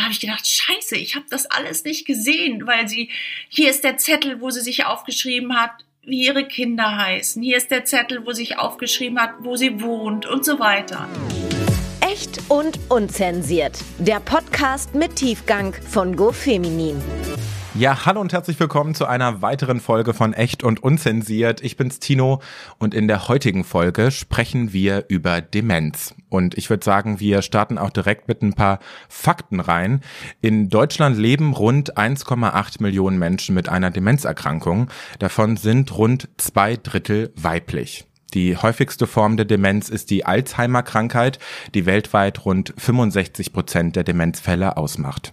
Da habe ich gedacht, scheiße, ich habe das alles nicht gesehen, weil sie, hier ist der Zettel, wo sie sich aufgeschrieben hat, wie ihre Kinder heißen. Hier ist der Zettel, wo sich aufgeschrieben hat, wo sie wohnt und so weiter. Echt und unzensiert. Der Podcast mit Tiefgang von GoFeminin. Ja, hallo und herzlich willkommen zu einer weiteren Folge von Echt und Unzensiert. Ich bin's Tino und in der heutigen Folge sprechen wir über Demenz. Und ich würde sagen, wir starten auch direkt mit ein paar Fakten rein. In Deutschland leben rund 1,8 Millionen Menschen mit einer Demenzerkrankung. Davon sind rund zwei Drittel weiblich. Die häufigste Form der Demenz ist die Alzheimer-Krankheit, die weltweit rund 65 Prozent der Demenzfälle ausmacht.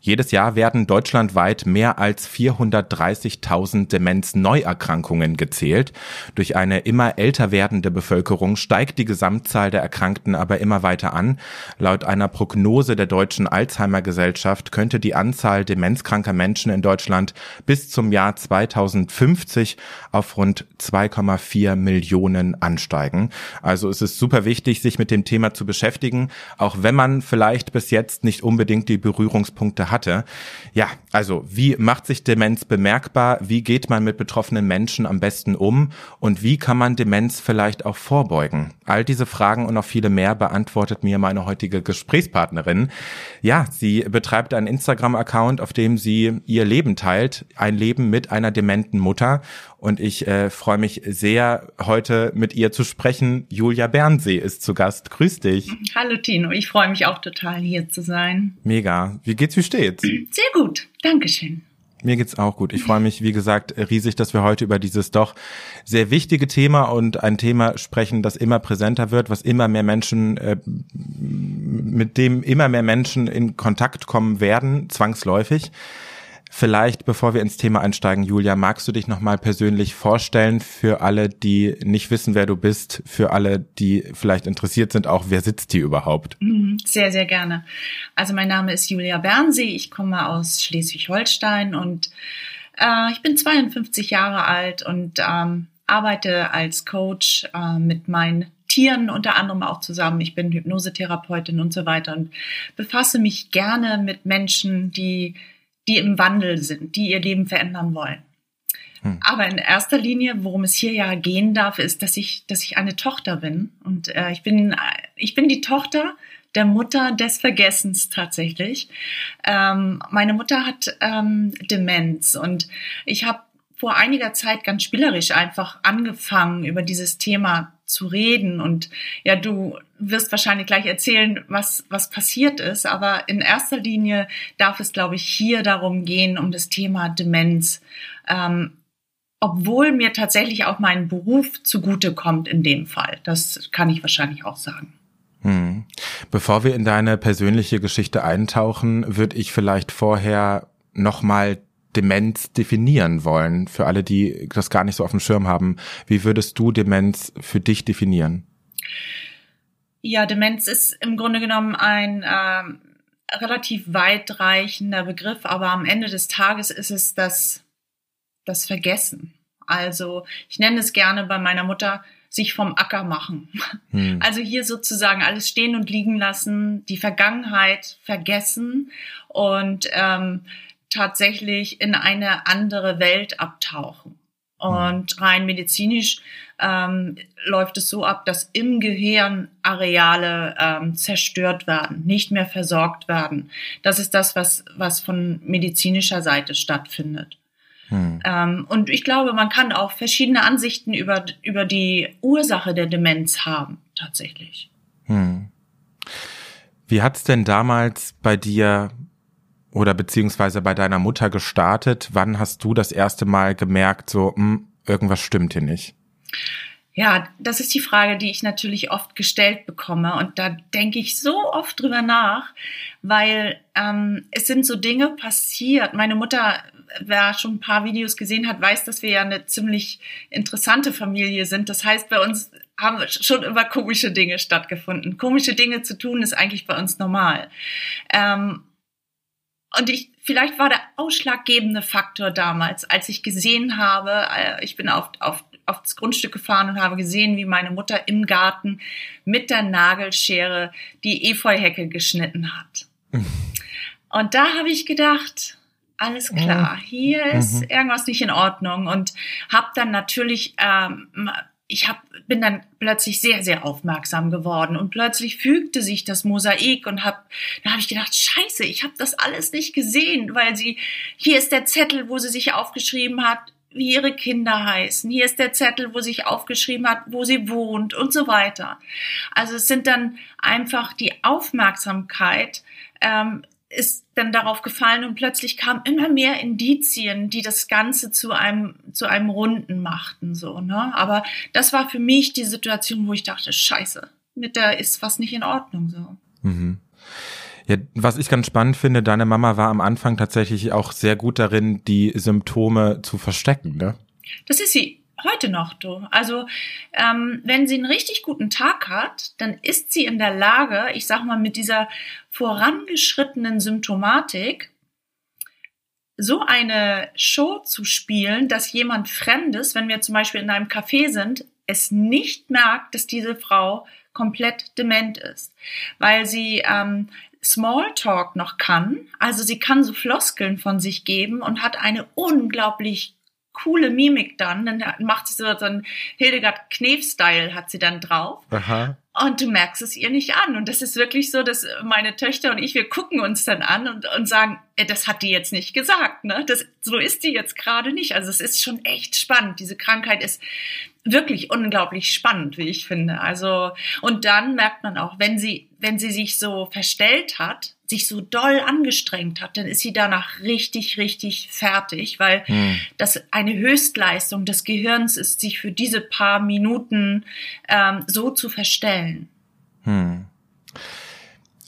Jedes Jahr werden deutschlandweit mehr als 430.000 Demenzneuerkrankungen gezählt. Durch eine immer älter werdende Bevölkerung steigt die Gesamtzahl der Erkrankten aber immer weiter an. Laut einer Prognose der Deutschen Alzheimer Gesellschaft könnte die Anzahl demenzkranker Menschen in Deutschland bis zum Jahr 2050 auf rund 2,4 Millionen ansteigen. Also es ist super wichtig, sich mit dem Thema zu beschäftigen, auch wenn man vielleicht bis jetzt nicht unbedingt die Berührungspunkte hatte. Ja, also wie macht sich Demenz bemerkbar? Wie geht man mit betroffenen Menschen am besten um? Und wie kann man Demenz vielleicht auch vorbeugen? All diese Fragen und noch viele mehr beantwortet mir meine heutige Gesprächspartnerin. Ja, sie betreibt einen Instagram-Account, auf dem sie ihr Leben teilt, ein Leben mit einer dementen Mutter und ich äh, freue mich sehr, heute mit ihr zu sprechen. Julia Bernsee ist zu Gast. Grüß dich. Hallo Tino, ich freue mich auch total hier zu sein. Mega. Wie geht's, wie steht's? Sehr gut, Dankeschön. Mir geht's auch gut. Ich freue mich, wie gesagt, riesig, dass wir heute über dieses doch sehr wichtige Thema und ein Thema sprechen, das immer präsenter wird, was immer mehr Menschen, äh, mit dem immer mehr Menschen in Kontakt kommen werden, zwangsläufig. Vielleicht, bevor wir ins Thema einsteigen, Julia, magst du dich nochmal persönlich vorstellen für alle, die nicht wissen, wer du bist, für alle, die vielleicht interessiert sind, auch wer sitzt hier überhaupt? Mhm, sehr, sehr gerne. Also mein Name ist Julia Bernsee, ich komme aus Schleswig-Holstein und äh, ich bin 52 Jahre alt und ähm, arbeite als Coach äh, mit meinen Tieren unter anderem auch zusammen. Ich bin Hypnosetherapeutin und so weiter und befasse mich gerne mit Menschen, die die im Wandel sind, die ihr Leben verändern wollen. Hm. Aber in erster Linie, worum es hier ja gehen darf, ist, dass ich, dass ich eine Tochter bin. Und äh, ich bin, ich bin die Tochter der Mutter des Vergessens tatsächlich. Ähm, meine Mutter hat ähm, Demenz und ich habe vor einiger Zeit ganz spielerisch einfach angefangen, über dieses Thema zu reden. Und ja, du wirst wahrscheinlich gleich erzählen, was, was passiert ist. Aber in erster Linie darf es, glaube ich, hier darum gehen, um das Thema Demenz. Ähm, obwohl mir tatsächlich auch mein Beruf zugutekommt in dem Fall. Das kann ich wahrscheinlich auch sagen. Hm. Bevor wir in deine persönliche Geschichte eintauchen, würde ich vielleicht vorher nochmal Demenz definieren wollen, für alle, die das gar nicht so auf dem Schirm haben. Wie würdest du Demenz für dich definieren? Ja, Demenz ist im Grunde genommen ein äh, relativ weitreichender Begriff, aber am Ende des Tages ist es das, das Vergessen. Also ich nenne es gerne bei meiner Mutter sich vom Acker machen. Hm. Also hier sozusagen alles stehen und liegen lassen, die Vergangenheit vergessen und ähm, tatsächlich in eine andere Welt abtauchen. Und rein medizinisch ähm, läuft es so ab, dass im Gehirn Areale ähm, zerstört werden, nicht mehr versorgt werden. Das ist das, was, was von medizinischer Seite stattfindet. Hm. Ähm, und ich glaube, man kann auch verschiedene Ansichten über, über die Ursache der Demenz haben, tatsächlich. Hm. Wie hat's denn damals bei dir oder beziehungsweise bei deiner Mutter gestartet? Wann hast du das erste Mal gemerkt, so, mh, hm, irgendwas stimmt hier nicht? Ja, das ist die Frage, die ich natürlich oft gestellt bekomme. Und da denke ich so oft drüber nach, weil ähm, es sind so Dinge passiert. Meine Mutter, wer schon ein paar Videos gesehen hat, weiß, dass wir ja eine ziemlich interessante Familie sind. Das heißt, bei uns haben schon immer komische Dinge stattgefunden. Komische Dinge zu tun ist eigentlich bei uns normal. Ähm, und ich, vielleicht war der ausschlaggebende Faktor damals, als ich gesehen habe, äh, ich bin auf, auf, auf das Grundstück gefahren und habe gesehen, wie meine Mutter im Garten mit der Nagelschere die Efeuhecke geschnitten hat. Und da habe ich gedacht, alles klar, hier ist mhm. irgendwas nicht in Ordnung und habe dann natürlich ähm, ich hab, bin dann plötzlich sehr, sehr aufmerksam geworden und plötzlich fügte sich das Mosaik und hab, da habe ich gedacht, scheiße, ich habe das alles nicht gesehen, weil sie, hier ist der Zettel, wo sie sich aufgeschrieben hat, wie ihre Kinder heißen, hier ist der Zettel, wo sich aufgeschrieben hat, wo sie wohnt und so weiter. Also es sind dann einfach die Aufmerksamkeit, ähm, ist dann darauf gefallen und plötzlich kamen immer mehr Indizien, die das Ganze zu einem, zu einem Runden machten, so, ne? Aber das war für mich die Situation, wo ich dachte, scheiße, mit der ist was nicht in Ordnung, so. Mhm. Ja, was ich ganz spannend finde, deine Mama war am Anfang tatsächlich auch sehr gut darin, die Symptome zu verstecken, ne? Das ist sie heute noch, du. Also, ähm, wenn sie einen richtig guten Tag hat, dann ist sie in der Lage, ich sag mal, mit dieser vorangeschrittenen Symptomatik, so eine Show zu spielen, dass jemand Fremdes, wenn wir zum Beispiel in einem Café sind, es nicht merkt, dass diese Frau komplett dement ist, weil sie ähm, Smalltalk noch kann. Also sie kann so Floskeln von sich geben und hat eine unglaublich coole Mimik dann. Dann macht sie so, so ein Hildegard Knef-Style hat sie dann drauf. Aha. Und du merkst es ihr nicht an. Und das ist wirklich so, dass meine Töchter und ich, wir gucken uns dann an und, und sagen, äh, das hat die jetzt nicht gesagt. Ne? Das, so ist die jetzt gerade nicht. Also es ist schon echt spannend. Diese Krankheit ist wirklich unglaublich spannend, wie ich finde. Also, und dann merkt man auch, wenn sie, wenn sie sich so verstellt hat, sich so doll angestrengt hat, dann ist sie danach richtig, richtig fertig, weil hm. das eine Höchstleistung des Gehirns ist, sich für diese paar Minuten ähm, so zu verstellen. Hm.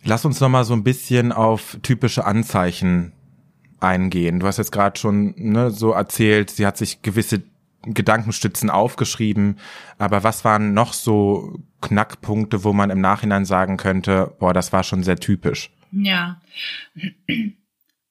Lass uns noch mal so ein bisschen auf typische Anzeichen eingehen. Du hast jetzt gerade schon ne, so erzählt, sie hat sich gewisse Gedankenstützen aufgeschrieben, aber was waren noch so Knackpunkte, wo man im Nachhinein sagen könnte, boah, das war schon sehr typisch? Ja.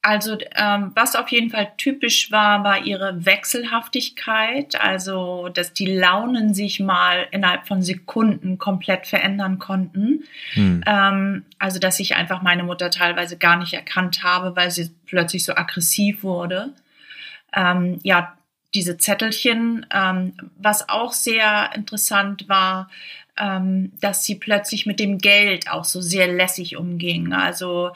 Also ähm, was auf jeden Fall typisch war, war ihre Wechselhaftigkeit, also dass die Launen sich mal innerhalb von Sekunden komplett verändern konnten. Hm. Ähm, also dass ich einfach meine Mutter teilweise gar nicht erkannt habe, weil sie plötzlich so aggressiv wurde. Ähm, ja, diese Zettelchen, ähm, was auch sehr interessant war, ähm, dass sie plötzlich mit dem Geld auch so sehr lässig umging. Also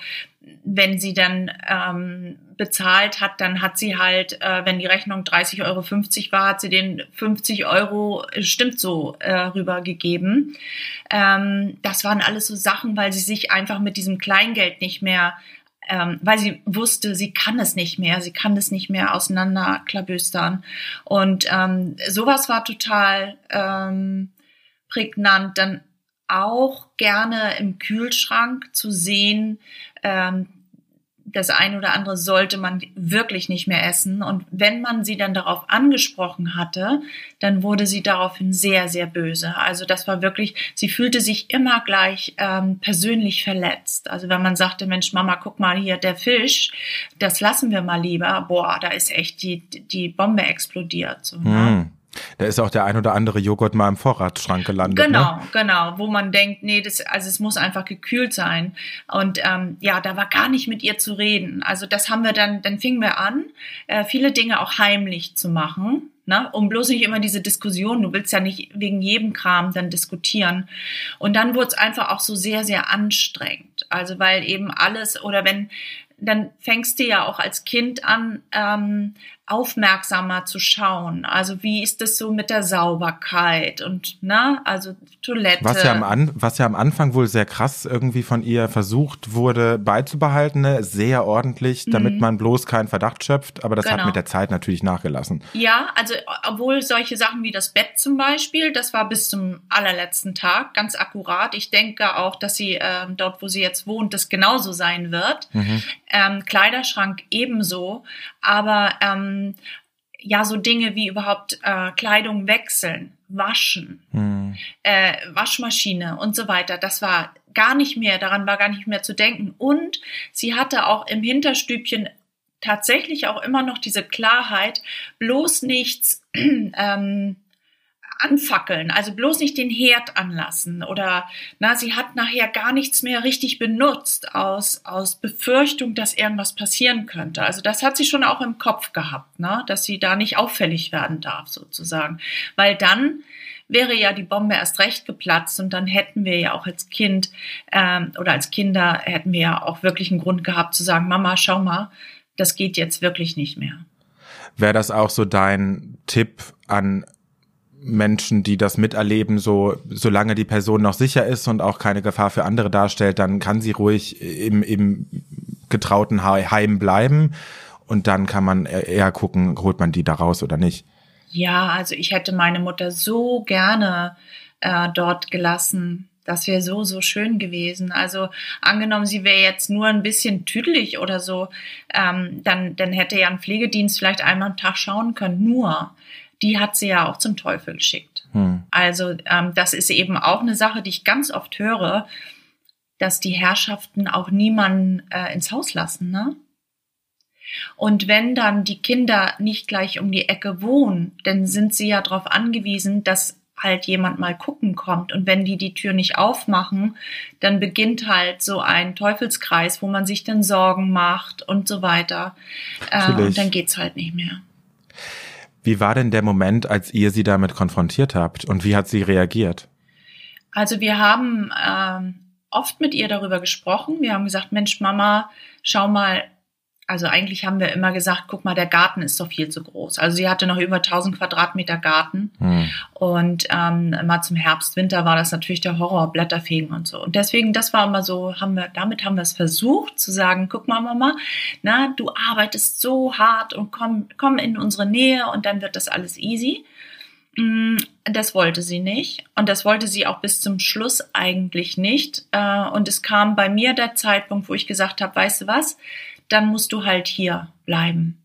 wenn sie dann ähm, bezahlt hat, dann hat sie halt, äh, wenn die Rechnung 30,50 Euro war, hat sie den 50 Euro, äh, stimmt so, äh, rübergegeben. Ähm, das waren alles so Sachen, weil sie sich einfach mit diesem Kleingeld nicht mehr ähm, weil sie wusste, sie kann es nicht mehr, sie kann es nicht mehr auseinanderklabüstern. Und ähm, sowas war total ähm, prägnant. Dann auch gerne im Kühlschrank zu sehen, ähm, das eine oder andere sollte man wirklich nicht mehr essen. Und wenn man sie dann darauf angesprochen hatte, dann wurde sie daraufhin sehr, sehr böse. Also das war wirklich, sie fühlte sich immer gleich ähm, persönlich verletzt. Also wenn man sagte, Mensch, Mama, guck mal hier, der Fisch, das lassen wir mal lieber. Boah, da ist echt die, die Bombe explodiert. So, ne? Hm. Da ist auch der ein oder andere Joghurt mal im Vorratsschrank gelandet. Ne? Genau, ne? genau, wo man denkt, nee, das, also es muss einfach gekühlt sein. Und ähm, ja, da war gar nicht mit ihr zu reden. Also das haben wir dann, dann fingen wir an, äh, viele Dinge auch heimlich zu machen. Ne, um bloß nicht immer diese Diskussion, du willst ja nicht wegen jedem Kram dann diskutieren. Und dann wurde es einfach auch so sehr, sehr anstrengend. Also weil eben alles, oder wenn, dann fängst du ja auch als Kind an, ähm, aufmerksamer zu schauen. Also wie ist es so mit der Sauberkeit und ne, also Toilette. Was ja am, An was ja am Anfang wohl sehr krass irgendwie von ihr versucht wurde beizubehalten, ne? sehr ordentlich, damit mhm. man bloß keinen Verdacht schöpft, aber das genau. hat mit der Zeit natürlich nachgelassen. Ja, also obwohl solche Sachen wie das Bett zum Beispiel, das war bis zum allerletzten Tag ganz akkurat. Ich denke auch, dass sie äh, dort, wo sie jetzt wohnt, das genauso sein wird. Mhm. Ähm, Kleiderschrank ebenso, aber ähm, ja so Dinge wie überhaupt äh, Kleidung wechseln, waschen, hm. äh, Waschmaschine und so weiter. Das war gar nicht mehr, daran war gar nicht mehr zu denken. Und sie hatte auch im Hinterstübchen tatsächlich auch immer noch diese Klarheit, bloß nichts ähm, anfackeln, also bloß nicht den Herd anlassen oder na, sie hat nachher gar nichts mehr richtig benutzt aus, aus Befürchtung, dass irgendwas passieren könnte. Also das hat sie schon auch im Kopf gehabt, ne, dass sie da nicht auffällig werden darf sozusagen, weil dann wäre ja die Bombe erst recht geplatzt und dann hätten wir ja auch als Kind ähm, oder als Kinder hätten wir ja auch wirklich einen Grund gehabt zu sagen, Mama, schau mal, das geht jetzt wirklich nicht mehr. Wäre das auch so dein Tipp an Menschen, die das miterleben, so solange die Person noch sicher ist und auch keine Gefahr für andere darstellt, dann kann sie ruhig im, im getrauten Heim bleiben und dann kann man eher gucken, holt man die da raus oder nicht. Ja, also ich hätte meine Mutter so gerne äh, dort gelassen. Das wäre so, so schön gewesen. Also angenommen, sie wäre jetzt nur ein bisschen tüdelig oder so, ähm, dann, dann hätte ja ein Pflegedienst vielleicht einmal am Tag schauen können. Nur, die hat sie ja auch zum Teufel geschickt. Hm. Also ähm, das ist eben auch eine Sache, die ich ganz oft höre, dass die Herrschaften auch niemanden äh, ins Haus lassen. Ne? Und wenn dann die Kinder nicht gleich um die Ecke wohnen, dann sind sie ja darauf angewiesen, dass halt jemand mal gucken kommt. Und wenn die die Tür nicht aufmachen, dann beginnt halt so ein Teufelskreis, wo man sich dann Sorgen macht und so weiter. Äh, und dann geht's halt nicht mehr. Wie war denn der Moment, als ihr sie damit konfrontiert habt und wie hat sie reagiert? Also wir haben ähm, oft mit ihr darüber gesprochen. Wir haben gesagt, Mensch, Mama, schau mal, also eigentlich haben wir immer gesagt, guck mal, der Garten ist doch viel zu groß. Also sie hatte noch über 1000 Quadratmeter Garten hm. und ähm, mal zum Herbst, Winter war das natürlich der Horror, Blätterfegen und so. Und deswegen, das war immer so, haben wir, damit haben wir es versucht zu sagen, guck mal, Mama, na, du arbeitest so hart und komm, komm in unsere Nähe und dann wird das alles easy. Mm, das wollte sie nicht und das wollte sie auch bis zum Schluss eigentlich nicht. Äh, und es kam bei mir der Zeitpunkt, wo ich gesagt habe, weißt du was, dann musst du halt hier bleiben.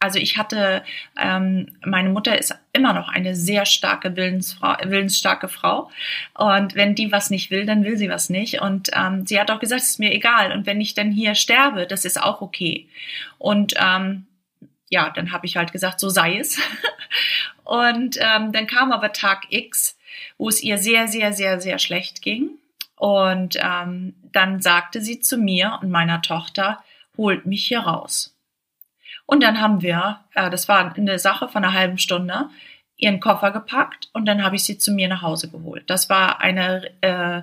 Also ich hatte, ähm, meine Mutter ist immer noch eine sehr starke Willensfrau, willensstarke Frau. Und wenn die was nicht will, dann will sie was nicht. Und ähm, sie hat auch gesagt, es ist mir egal. Und wenn ich dann hier sterbe, das ist auch okay. Und ähm, ja, dann habe ich halt gesagt, so sei es. und ähm, dann kam aber Tag X, wo es ihr sehr, sehr, sehr, sehr schlecht ging. Und ähm, dann sagte sie zu mir und meiner Tochter, holt mich hier raus. Und dann haben wir, äh, das war eine Sache von einer halben Stunde, ihren Koffer gepackt und dann habe ich sie zu mir nach Hause geholt. Das war eine äh,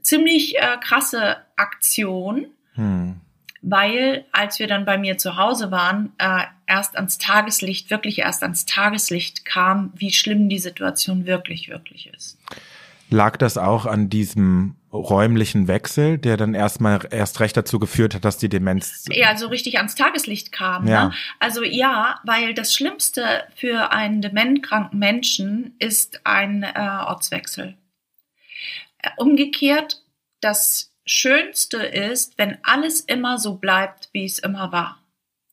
ziemlich äh, krasse Aktion, hm. weil als wir dann bei mir zu Hause waren, äh, erst ans Tageslicht, wirklich erst ans Tageslicht kam, wie schlimm die Situation wirklich, wirklich ist. Lag das auch an diesem räumlichen Wechsel, der dann erstmal erst recht dazu geführt hat, dass die Demenz ja so richtig ans Tageslicht kam. Ja. Ne? Also ja, weil das Schlimmste für einen dementkranken Menschen ist ein äh, Ortswechsel. Äh, umgekehrt, das Schönste ist, wenn alles immer so bleibt, wie es immer war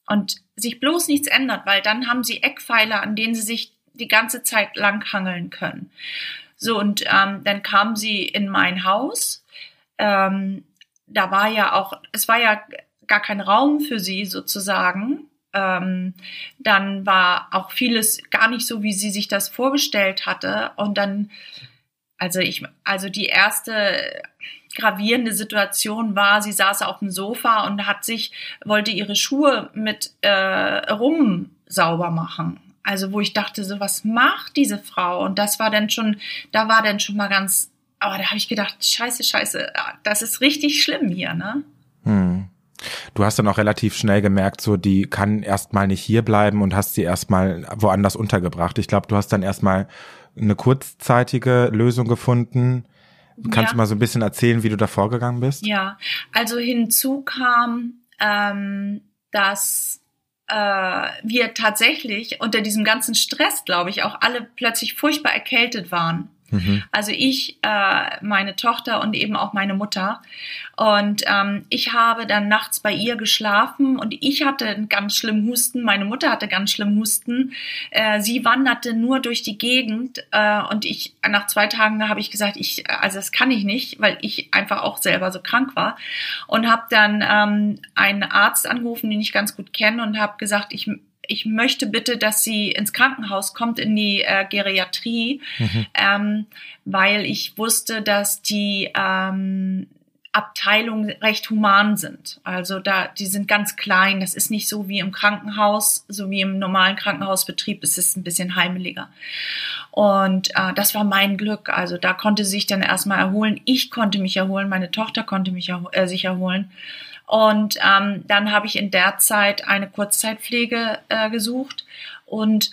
und sich bloß nichts ändert, weil dann haben sie Eckpfeiler, an denen sie sich die ganze Zeit lang hangeln können. So, und ähm, dann kam sie in mein Haus. Ähm, da war ja auch, es war ja gar kein Raum für sie sozusagen. Ähm, dann war auch vieles gar nicht so, wie sie sich das vorgestellt hatte. Und dann, also ich, also die erste gravierende Situation war, sie saß auf dem Sofa und hat sich, wollte ihre Schuhe mit äh, rum sauber machen. Also wo ich dachte, so was macht diese Frau? Und das war dann schon, da war dann schon mal ganz, aber da habe ich gedacht, scheiße, scheiße, das ist richtig schlimm hier, ne? Hm. Du hast dann auch relativ schnell gemerkt, so die kann erstmal nicht hier bleiben und hast sie erstmal woanders untergebracht. Ich glaube, du hast dann erstmal eine kurzzeitige Lösung gefunden. Kannst ja. du mal so ein bisschen erzählen, wie du da vorgegangen bist? Ja, also hinzu kam, ähm, dass äh, wir tatsächlich unter diesem ganzen Stress, glaube ich, auch alle plötzlich furchtbar erkältet waren. Mhm. Also ich, äh, meine Tochter und eben auch meine Mutter. Und ähm, ich habe dann nachts bei ihr geschlafen und ich hatte einen ganz schlimmen Husten. Meine Mutter hatte ganz schlimmen Husten. Äh, sie wanderte nur durch die Gegend äh, und ich nach zwei Tagen habe ich gesagt, ich also das kann ich nicht, weil ich einfach auch selber so krank war und habe dann ähm, einen Arzt angerufen, den ich ganz gut kenne und habe gesagt, ich ich möchte bitte, dass sie ins Krankenhaus kommt, in die äh, Geriatrie, mhm. ähm, weil ich wusste, dass die ähm, Abteilungen recht human sind. Also da, die sind ganz klein. Das ist nicht so wie im Krankenhaus, so wie im normalen Krankenhausbetrieb. Es ist ein bisschen heimeliger. Und äh, das war mein Glück. Also da konnte sie sich dann erstmal erholen. Ich konnte mich erholen. Meine Tochter konnte mich erho äh, sich erholen. Und ähm, dann habe ich in der Zeit eine Kurzzeitpflege äh, gesucht. Und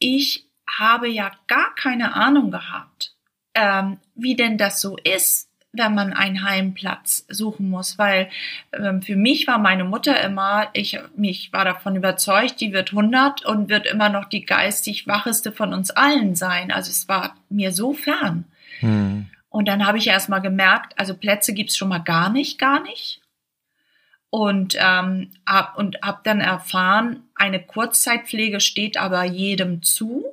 ich habe ja gar keine Ahnung gehabt, ähm, wie denn das so ist wenn man einen Heimplatz suchen muss, weil ähm, für mich war meine Mutter immer, ich mich war davon überzeugt, die wird 100 und wird immer noch die geistig wacheste von uns allen sein. Also es war mir so fern. Hm. Und dann habe ich erst mal gemerkt, also Plätze gibt's schon mal gar nicht, gar nicht. Und ähm, hab, und habe dann erfahren, eine Kurzzeitpflege steht aber jedem zu.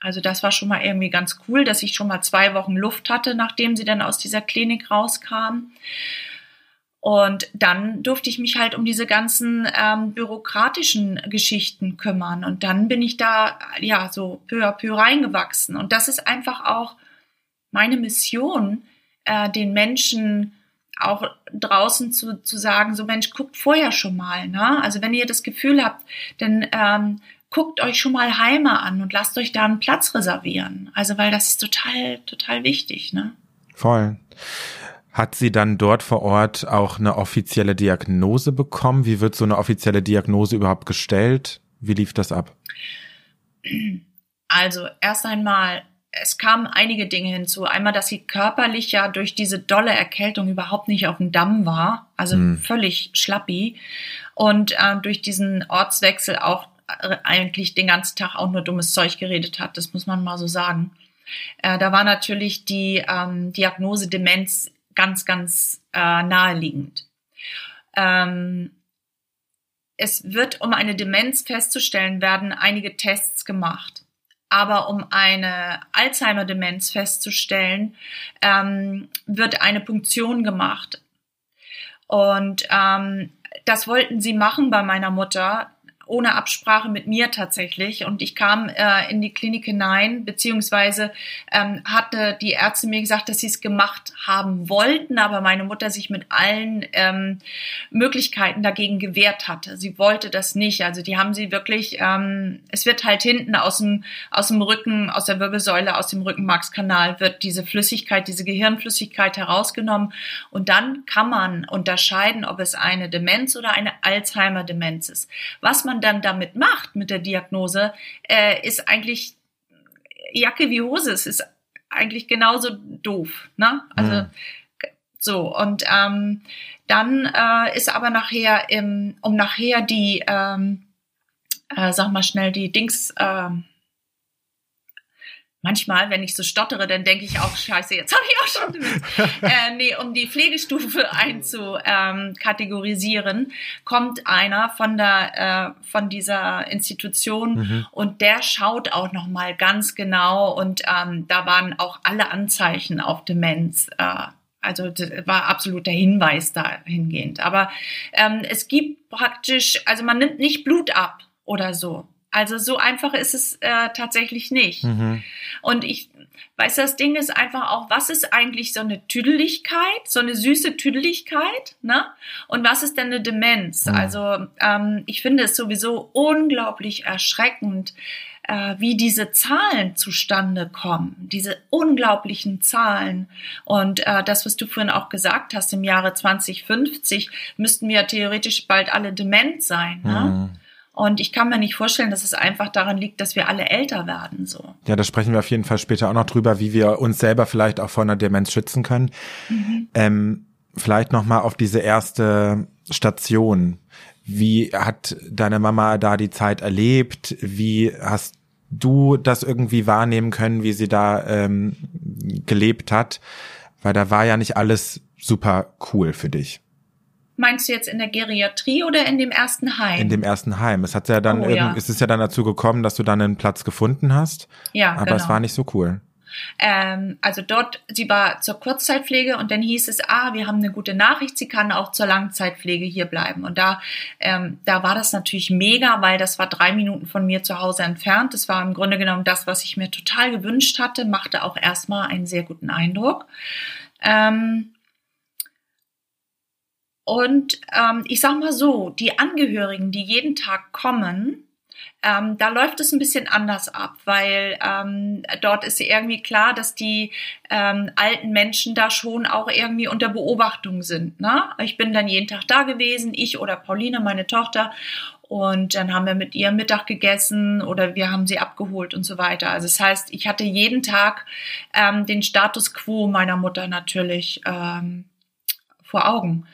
Also das war schon mal irgendwie ganz cool, dass ich schon mal zwei Wochen Luft hatte, nachdem sie dann aus dieser Klinik rauskam. Und dann durfte ich mich halt um diese ganzen ähm, bürokratischen Geschichten kümmern. Und dann bin ich da ja so peu à peu reingewachsen. Und das ist einfach auch meine Mission, äh, den Menschen auch draußen zu, zu sagen, so Mensch, guckt vorher schon mal. Ne? Also wenn ihr das Gefühl habt, dann ähm, guckt euch schon mal Heime an und lasst euch da einen Platz reservieren. Also, weil das ist total, total wichtig, ne? Voll. Hat sie dann dort vor Ort auch eine offizielle Diagnose bekommen? Wie wird so eine offizielle Diagnose überhaupt gestellt? Wie lief das ab? Also, erst einmal, es kamen einige Dinge hinzu. Einmal, dass sie körperlich ja durch diese dolle Erkältung überhaupt nicht auf dem Damm war, also hm. völlig schlappi. Und äh, durch diesen Ortswechsel auch eigentlich den ganzen Tag auch nur dummes Zeug geredet hat, das muss man mal so sagen. Äh, da war natürlich die ähm, Diagnose Demenz ganz, ganz äh, naheliegend. Ähm, es wird, um eine Demenz festzustellen, werden einige Tests gemacht. Aber um eine Alzheimer-Demenz festzustellen, ähm, wird eine Punktion gemacht. Und ähm, das wollten sie machen bei meiner Mutter ohne Absprache mit mir tatsächlich. Und ich kam äh, in die Klinik hinein, beziehungsweise ähm, hatte die Ärzte mir gesagt, dass sie es gemacht haben wollten, aber meine Mutter sich mit allen ähm, Möglichkeiten dagegen gewehrt hatte. Sie wollte das nicht. Also die haben sie wirklich, ähm, es wird halt hinten aus dem, aus dem Rücken, aus der Wirbelsäule, aus dem Rückenmarkskanal wird diese Flüssigkeit, diese Gehirnflüssigkeit herausgenommen. Und dann kann man unterscheiden, ob es eine Demenz oder eine Alzheimer-Demenz ist. Was man man dann damit macht mit der Diagnose, äh, ist eigentlich Jacke wie Hose. Es ist eigentlich genauso doof. Ne? Also mhm. so und ähm, dann äh, ist aber nachher im, um nachher die ähm, äh, sag mal schnell die Dings äh, manchmal, wenn ich so stottere, dann denke ich auch, scheiße, jetzt habe ich auch schon äh, nee, um die Pflegestufe einzukategorisieren, ähm, kommt einer von der äh, von dieser Institution mhm. und der schaut auch noch mal ganz genau und ähm, da waren auch alle Anzeichen auf Demenz. Äh, also das war absolut der Hinweis dahingehend. Aber ähm, es gibt praktisch, also man nimmt nicht Blut ab oder so. Also so einfach ist es äh, tatsächlich nicht. Mhm. Und ich weiß, das Ding ist einfach auch, was ist eigentlich so eine Tüdeligkeit, so eine süße Tüdeligkeit, ne? Und was ist denn eine Demenz? Mhm. Also ähm, ich finde es sowieso unglaublich erschreckend, äh, wie diese Zahlen zustande kommen, diese unglaublichen Zahlen. Und äh, das, was du vorhin auch gesagt hast, im Jahre 2050 müssten wir theoretisch bald alle dement sein. Ne? Mhm. Und ich kann mir nicht vorstellen, dass es einfach daran liegt, dass wir alle älter werden, so. Ja, da sprechen wir auf jeden Fall später auch noch drüber, wie wir uns selber vielleicht auch vor einer Demenz schützen können. Mhm. Ähm, vielleicht nochmal auf diese erste Station. Wie hat deine Mama da die Zeit erlebt? Wie hast du das irgendwie wahrnehmen können, wie sie da ähm, gelebt hat? Weil da war ja nicht alles super cool für dich. Meinst du jetzt in der Geriatrie oder in dem ersten Heim? In dem ersten Heim. Es hat ja dann, oh, ja. es ist ja dann dazu gekommen, dass du dann einen Platz gefunden hast. Ja, aber genau. es war nicht so cool. Ähm, also dort, sie war zur Kurzzeitpflege und dann hieß es, ah, wir haben eine gute Nachricht, sie kann auch zur Langzeitpflege hier bleiben. Und da, ähm, da war das natürlich mega, weil das war drei Minuten von mir zu Hause entfernt. Das war im Grunde genommen das, was ich mir total gewünscht hatte, machte auch erstmal einen sehr guten Eindruck. Ähm, und ähm, ich sag mal so, die Angehörigen, die jeden Tag kommen, ähm, da läuft es ein bisschen anders ab, weil ähm, dort ist irgendwie klar, dass die ähm, alten Menschen da schon auch irgendwie unter Beobachtung sind. Ne? Ich bin dann jeden Tag da gewesen, ich oder Pauline, meine Tochter. Und dann haben wir mit ihr Mittag gegessen oder wir haben sie abgeholt und so weiter. Also das heißt, ich hatte jeden Tag ähm, den Status quo meiner Mutter natürlich ähm, vor Augen.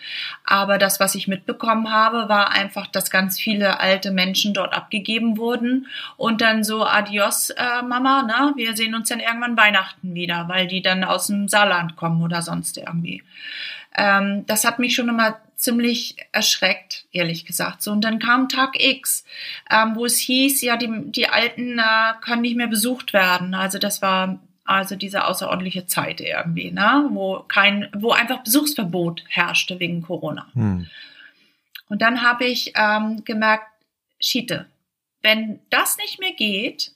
Aber das, was ich mitbekommen habe, war einfach, dass ganz viele alte Menschen dort abgegeben wurden und dann so, adios, äh, Mama, ne? wir sehen uns dann irgendwann Weihnachten wieder, weil die dann aus dem Saarland kommen oder sonst irgendwie. Ähm, das hat mich schon immer ziemlich erschreckt, ehrlich gesagt. So, und dann kam Tag X, ähm, wo es hieß, ja, die, die Alten äh, können nicht mehr besucht werden. Also das war also diese außerordentliche Zeit irgendwie, ne? wo kein, wo einfach Besuchsverbot herrschte wegen Corona. Hm. Und dann habe ich ähm, gemerkt, Schiete, wenn das nicht mehr geht,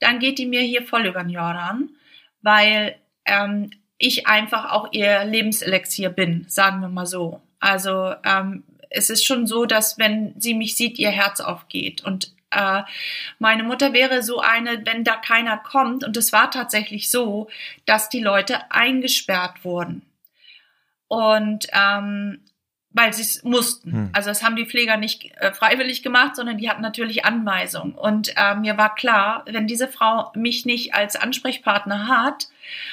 dann geht die mir hier voll über den Jordan, weil ähm, ich einfach auch ihr Lebenselixier bin, sagen wir mal so. Also ähm, es ist schon so, dass wenn sie mich sieht, ihr Herz aufgeht. Und äh, meine Mutter wäre so eine, wenn da keiner kommt. Und es war tatsächlich so, dass die Leute eingesperrt wurden. Und ähm, weil sie es mussten. Hm. Also das haben die Pfleger nicht äh, freiwillig gemacht, sondern die hatten natürlich Anweisungen. Und äh, mir war klar, wenn diese Frau mich nicht als Ansprechpartner hat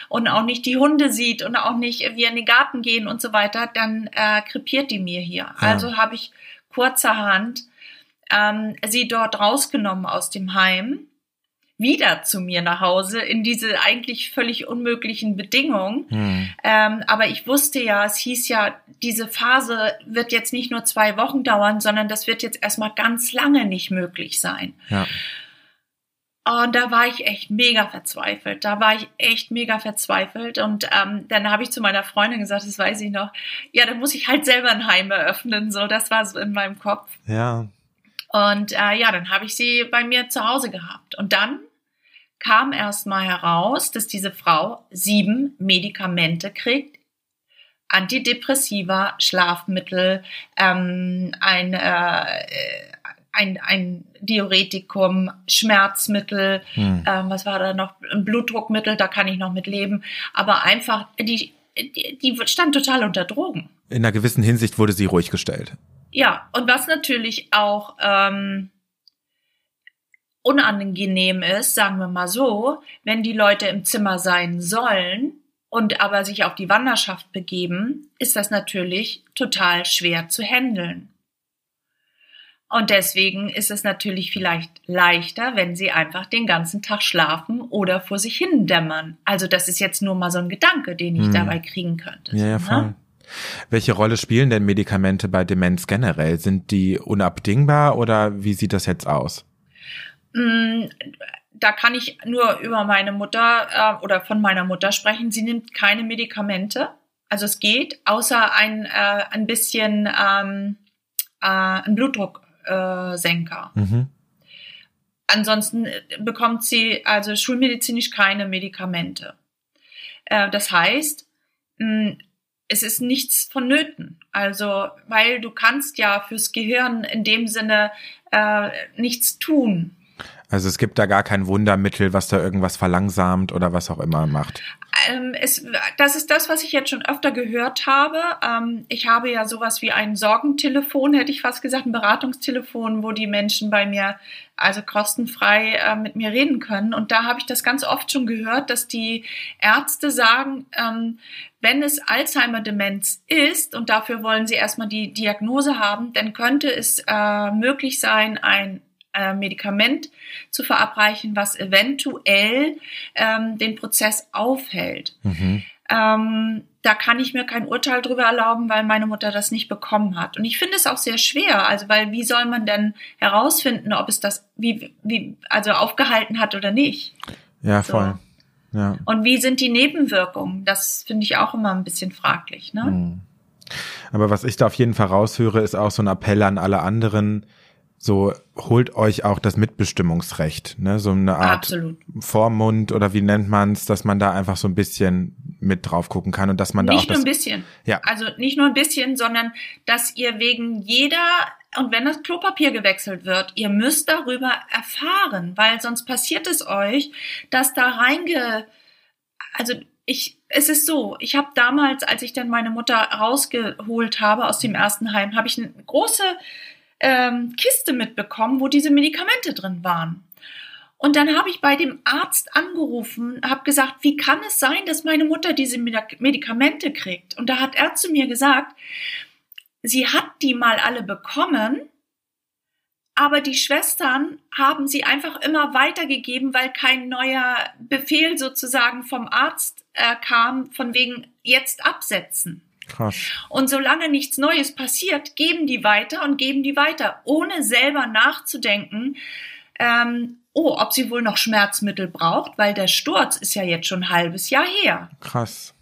und auch nicht die Hunde sieht und auch nicht wir in den Garten gehen und so weiter, dann äh, krepiert die mir hier. Ja. Also habe ich kurzerhand ähm, sie dort rausgenommen aus dem Heim, wieder zu mir nach Hause in diese eigentlich völlig unmöglichen Bedingungen. Hm. Ähm, aber ich wusste ja, es hieß ja, diese Phase wird jetzt nicht nur zwei Wochen dauern, sondern das wird jetzt erstmal ganz lange nicht möglich sein. Ja. Und da war ich echt mega verzweifelt. Da war ich echt mega verzweifelt. Und ähm, dann habe ich zu meiner Freundin gesagt, das weiß ich noch, ja, dann muss ich halt selber ein Heim eröffnen. So, das war so in meinem Kopf. Ja. Und äh, ja, dann habe ich sie bei mir zu Hause gehabt. Und dann kam erst mal heraus, dass diese Frau sieben Medikamente kriegt. Antidepressiva, Schlafmittel, ähm, ein, äh, ein, ein Diuretikum, Schmerzmittel, hm. ähm, was war da noch? Ein Blutdruckmittel, da kann ich noch mit leben. Aber einfach, die, die, die stand total unter Drogen. In einer gewissen Hinsicht wurde sie ruhig gestellt. Ja, und was natürlich auch ähm, unangenehm ist, sagen wir mal so, wenn die Leute im Zimmer sein sollen und aber sich auf die Wanderschaft begeben, ist das natürlich total schwer zu handeln. Und deswegen ist es natürlich vielleicht leichter, wenn sie einfach den ganzen Tag schlafen oder vor sich hin dämmern. Also das ist jetzt nur mal so ein Gedanke, den ich hm. dabei kriegen könnte. Ja, ja, voll. Ne? Welche Rolle spielen denn Medikamente bei Demenz generell? Sind die unabdingbar oder wie sieht das jetzt aus? Mm, da kann ich nur über meine Mutter äh, oder von meiner Mutter sprechen. Sie nimmt keine Medikamente. Also es geht, außer ein, äh, ein bisschen ähm, äh, ein Blutdrucksenker. Mhm. Ansonsten bekommt sie also schulmedizinisch keine Medikamente. Äh, das heißt, mh, es ist nichts vonnöten. Also, weil du kannst ja fürs Gehirn in dem Sinne äh, nichts tun. Also es gibt da gar kein Wundermittel, was da irgendwas verlangsamt oder was auch immer macht. Ähm, es, das ist das, was ich jetzt schon öfter gehört habe. Ähm, ich habe ja sowas wie ein Sorgentelefon, hätte ich fast gesagt, ein Beratungstelefon, wo die Menschen bei mir also kostenfrei äh, mit mir reden können. Und da habe ich das ganz oft schon gehört, dass die Ärzte sagen, ähm, wenn es Alzheimer-Demenz ist und dafür wollen sie erstmal die Diagnose haben, dann könnte es äh, möglich sein, ein äh, Medikament zu verabreichen, was eventuell ähm, den Prozess aufhält. Mhm. Ähm, da kann ich mir kein Urteil drüber erlauben, weil meine Mutter das nicht bekommen hat. Und ich finde es auch sehr schwer, also weil wie soll man denn herausfinden, ob es das wie, wie also aufgehalten hat oder nicht? Ja, voll. So. Ja. Und wie sind die Nebenwirkungen? Das finde ich auch immer ein bisschen fraglich. Ne? Mhm. Aber was ich da auf jeden Fall raushöre, ist auch so ein Appell an alle anderen, so holt euch auch das Mitbestimmungsrecht, ne? So eine Art Absolut. Vormund oder wie nennt man's, dass man da einfach so ein bisschen mit drauf gucken kann und dass man da Nicht auch nur ein bisschen. Ja. Also nicht nur ein bisschen, sondern dass ihr wegen jeder, und wenn das Klopapier gewechselt wird, ihr müsst darüber erfahren, weil sonst passiert es euch, dass da reinge, also ich, es ist so, ich habe damals, als ich dann meine Mutter rausgeholt habe aus dem ersten Heim, habe ich eine große ähm, Kiste mitbekommen, wo diese Medikamente drin waren. Und dann habe ich bei dem Arzt angerufen, habe gesagt, wie kann es sein, dass meine Mutter diese Medik- Medikamente kriegt? Und da hat er zu mir gesagt, sie hat die mal alle bekommen, aber die Schwestern haben sie einfach immer weitergegeben, weil kein neuer Befehl sozusagen vom Arzt äh, kam, von wegen jetzt absetzen. Krass. Und solange nichts Neues passiert, geben die weiter und geben die weiter, ohne selber nachzudenken, ähm, oh, ob sie wohl noch Schmerzmittel braucht, weil der Sturz ist ja jetzt schon ein halbes Jahr her. Krass.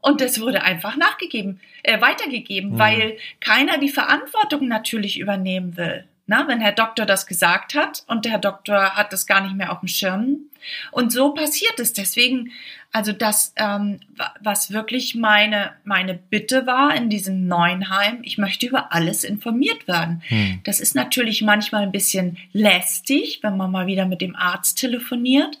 Und das wurde einfach nachgegeben, äh, weitergegeben, Mhm. weil keiner die Verantwortung natürlich übernehmen will. Na, wenn Herr Doktor das gesagt hat und der Herr Doktor hat das gar nicht mehr auf dem Schirm. Und so passiert es. Deswegen, also das, ähm, wa- was wirklich meine, meine Bitte war in diesem neuen Heim, ich möchte über alles informiert werden. Hm. Das ist natürlich manchmal ein bisschen lästig, wenn man mal wieder mit dem Arzt telefoniert.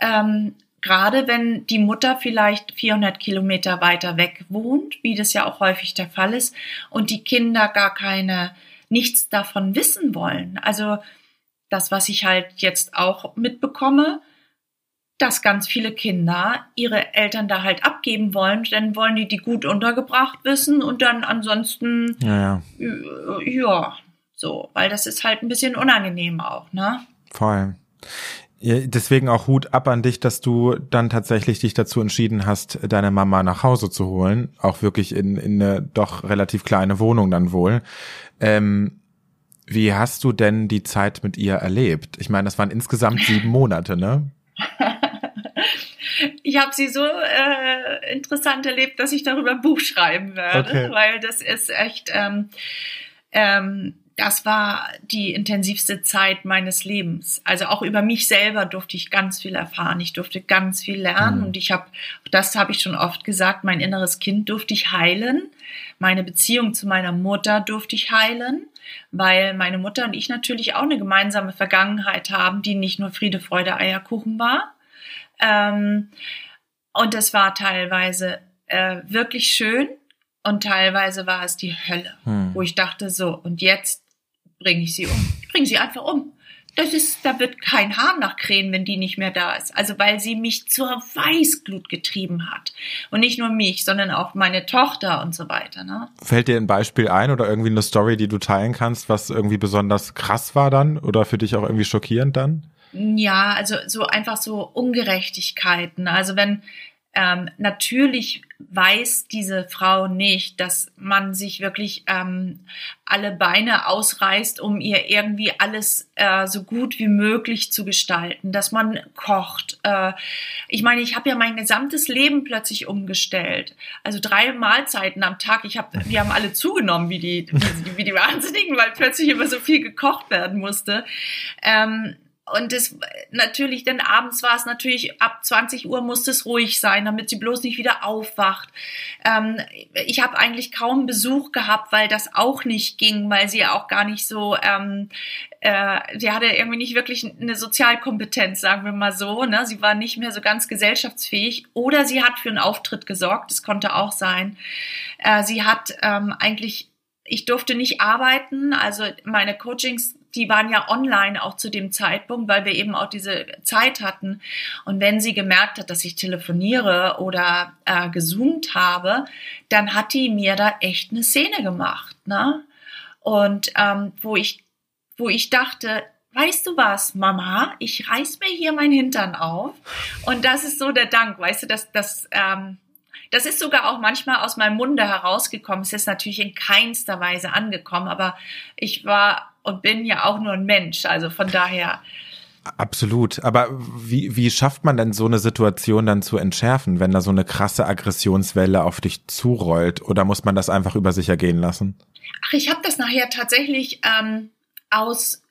Ähm, Gerade wenn die Mutter vielleicht 400 Kilometer weiter weg wohnt, wie das ja auch häufig der Fall ist, und die Kinder gar keine, nichts davon wissen wollen. Also das, was ich halt jetzt auch mitbekomme, dass ganz viele Kinder ihre Eltern da halt abgeben wollen, dann wollen die die gut untergebracht wissen und dann ansonsten Ja, ja, äh, ja, so, weil das ist halt ein bisschen unangenehm auch, ne? voll. Deswegen auch Hut ab an dich, dass du dann tatsächlich dich dazu entschieden hast, deine Mama nach Hause zu holen. Auch wirklich in, in eine doch relativ kleine Wohnung dann wohl. Ähm, wie hast du denn die Zeit mit ihr erlebt? Ich meine, das waren insgesamt sieben Monate, ne? Ich habe sie so äh, interessant erlebt, dass ich darüber ein Buch schreiben werde, Okay. weil das ist echt, ähm, ähm, das war die intensivste Zeit meines Lebens. Also auch über mich selber durfte ich ganz viel erfahren. Ich durfte ganz viel lernen Mhm. und ich habe, das habe ich schon oft gesagt, mein inneres Kind durfte ich heilen. Meine Beziehung zu meiner Mutter durfte ich heilen, weil meine Mutter und ich natürlich auch eine gemeinsame Vergangenheit haben, die nicht nur Friede, Freude, Eierkuchen war. Ähm, und es war teilweise äh, wirklich schön und teilweise war es die Hölle, Hm. wo ich dachte, so, und jetzt bringe ich sie um. Ich bringe sie einfach um. Das ist, da wird kein Hahn nachkrähen, wenn die nicht mehr da ist. Also weil sie mich zur Weißglut getrieben hat. Und nicht nur mich, sondern auch meine Tochter und so weiter. Ne? Fällt dir ein Beispiel ein oder irgendwie eine Story, die du teilen kannst, was irgendwie besonders krass war dann oder für dich auch irgendwie schockierend dann? Ja, also so einfach so Ungerechtigkeiten. Also wenn ähm, natürlich weiß diese Frau nicht, dass man sich wirklich ähm, alle Beine ausreißt, um ihr irgendwie alles äh, so gut wie möglich zu gestalten, dass man kocht. Äh, ich meine, ich habe ja mein gesamtes Leben plötzlich umgestellt. Also drei Mahlzeiten am Tag. Ich habe, wir haben alle zugenommen, wie die, wie die Wahnsinnigen, weil plötzlich immer so viel gekocht werden musste. Ähm, und das natürlich, denn abends war es natürlich, ab 20 Uhr musste es ruhig sein, damit sie bloß nicht wieder aufwacht. Ähm, ich habe eigentlich kaum Besuch gehabt, weil das auch nicht ging, weil sie auch gar nicht so, ähm, äh, sie hatte irgendwie nicht wirklich eine Sozialkompetenz, sagen wir mal so. Ne? Sie war nicht mehr so ganz gesellschaftsfähig oder sie hat für einen Auftritt gesorgt, das konnte auch sein. Äh, sie hat ähm, eigentlich ich durfte nicht arbeiten, also meine Coachings, die waren ja online auch zu dem Zeitpunkt, weil wir eben auch diese Zeit hatten. Und wenn sie gemerkt hat, dass ich telefoniere oder äh, gezoomt habe, dann hat die mir da echt eine Szene gemacht, ne? Und ähm, wo ich, wo ich dachte, weißt du was, Mama, ich reiß mir hier meinen Hintern auf. Und das ist so der Dank, weißt du, dass das ähm, das ist sogar auch manchmal aus meinem Munde herausgekommen. Es ist natürlich in keinster Weise angekommen, aber ich war und bin ja auch nur ein Mensch. Also von daher, Absolut. Aber wie, wie schafft man denn so eine Situation dann zu entschärfen, wenn da so eine krasse Aggressionswelle auf dich zurollt? Oder muss man das einfach über sich ergehen lassen? Ach, ich habe das nachher tatsächlich ähm, aus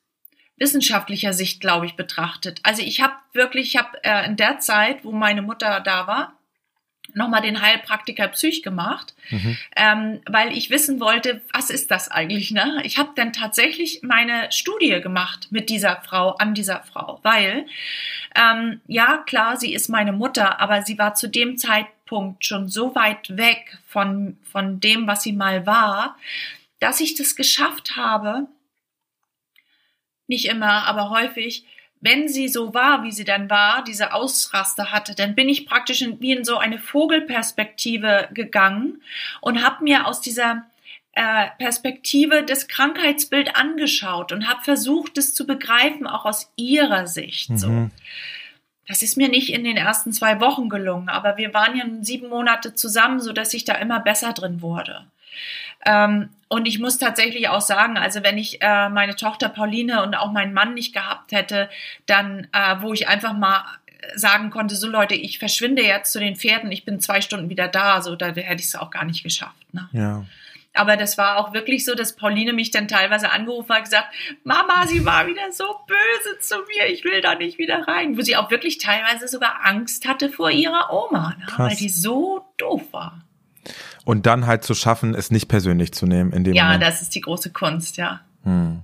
wissenschaftlicher Sicht, glaube ich, betrachtet. Also ich habe wirklich, ich habe äh, in der Zeit, wo meine Mutter da war, nochmal den Heilpraktiker Psych gemacht, mhm. ähm, weil ich wissen wollte, was ist das eigentlich? Ne? Ich habe dann tatsächlich meine Studie gemacht mit dieser Frau, an dieser Frau, weil ähm, ja klar, sie ist meine Mutter, aber sie war zu dem Zeitpunkt schon so weit weg von, von dem, was sie mal war, dass ich das geschafft habe, nicht immer, aber häufig, wenn sie so war, wie sie dann war, diese Ausraster hatte, dann bin ich praktisch in, wie in so eine Vogelperspektive gegangen und habe mir aus dieser äh, Perspektive das Krankheitsbild angeschaut und habe versucht, es zu begreifen, auch aus ihrer Sicht. Mhm. So. Das ist mir nicht in den ersten zwei Wochen gelungen, aber wir waren ja sieben Monate zusammen, so dass ich da immer besser drin wurde. Ähm, und ich muss tatsächlich auch sagen, also wenn ich äh, meine Tochter Pauline und auch meinen Mann nicht gehabt hätte, dann, äh, wo ich einfach mal sagen konnte, so Leute, ich verschwinde jetzt zu den Pferden, ich bin zwei Stunden wieder da, so da hätte ich es auch gar nicht geschafft. Ne? Ja. Aber das war auch wirklich so, dass Pauline mich dann teilweise angerufen hat und gesagt, Mama, sie war wieder so böse zu mir, ich will da nicht wieder rein. Wo sie auch wirklich teilweise sogar Angst hatte vor ihrer Oma, ne? weil die so doof war. Und dann halt zu schaffen, es nicht persönlich zu nehmen in dem Ja, Moment. das ist die große Kunst, ja. Hm.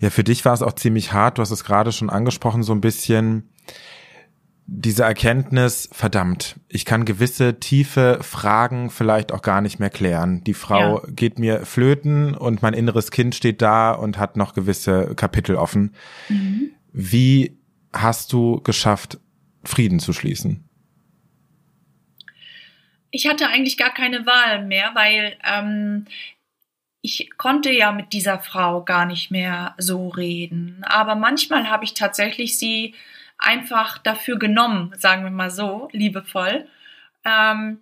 Ja, für dich war es auch ziemlich hart. Du hast es gerade schon angesprochen, so ein bisschen diese Erkenntnis, verdammt, ich kann gewisse tiefe Fragen vielleicht auch gar nicht mehr klären. Die Frau ja. geht mir flöten und mein inneres Kind steht da und hat noch gewisse Kapitel offen. Mhm. Wie hast du geschafft, Frieden zu schließen? Ich hatte eigentlich gar keine Wahl mehr, weil ähm, ich konnte ja mit dieser Frau gar nicht mehr so reden. Aber manchmal habe ich tatsächlich sie einfach dafür genommen, sagen wir mal so, liebevoll. Ähm,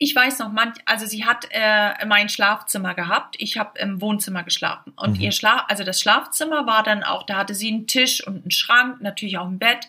ich weiß noch, manch, also sie hat äh, mein Schlafzimmer gehabt. Ich habe im Wohnzimmer geschlafen. Und mhm. ihr Schlaf, also das Schlafzimmer war dann auch, da hatte sie einen Tisch und einen Schrank, natürlich auch ein Bett.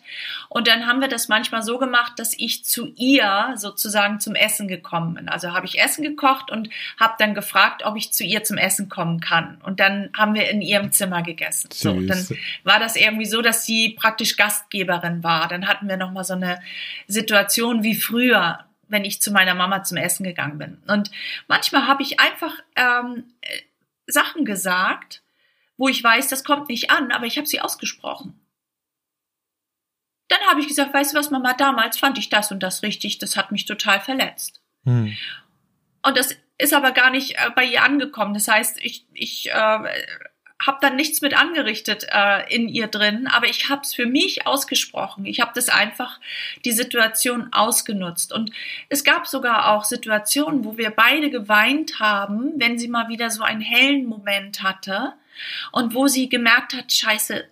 Und dann haben wir das manchmal so gemacht, dass ich zu ihr sozusagen zum Essen gekommen bin. Also habe ich Essen gekocht und habe dann gefragt, ob ich zu ihr zum Essen kommen kann. Und dann haben wir in ihrem Zimmer gegessen. Süß. So, dann war das irgendwie so, dass sie praktisch Gastgeberin war. Dann hatten wir noch mal so eine Situation wie früher wenn ich zu meiner Mama zum Essen gegangen bin. Und manchmal habe ich einfach ähm, äh, Sachen gesagt, wo ich weiß, das kommt nicht an, aber ich habe sie ausgesprochen. Dann habe ich gesagt, weißt du was, Mama, damals fand ich das und das richtig, das hat mich total verletzt. Hm. Und das ist aber gar nicht äh, bei ihr angekommen. Das heißt, ich, ich äh, habe dann nichts mit angerichtet äh, in ihr drin, aber ich habe es für mich ausgesprochen. Ich habe das einfach die Situation ausgenutzt. Und es gab sogar auch Situationen, wo wir beide geweint haben, wenn sie mal wieder so einen hellen Moment hatte und wo sie gemerkt hat, scheiße,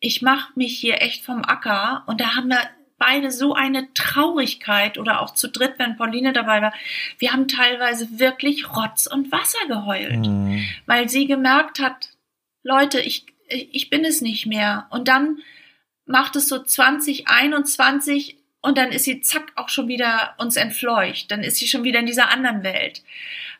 ich mache mich hier echt vom Acker. Und da haben wir beide so eine Traurigkeit oder auch zu dritt, wenn Pauline dabei war. Wir haben teilweise wirklich Rotz und Wasser geheult, mhm. weil sie gemerkt hat, Leute, ich, ich bin es nicht mehr. Und dann macht es so 2021 und dann ist sie zack auch schon wieder uns entfleucht. Dann ist sie schon wieder in dieser anderen Welt.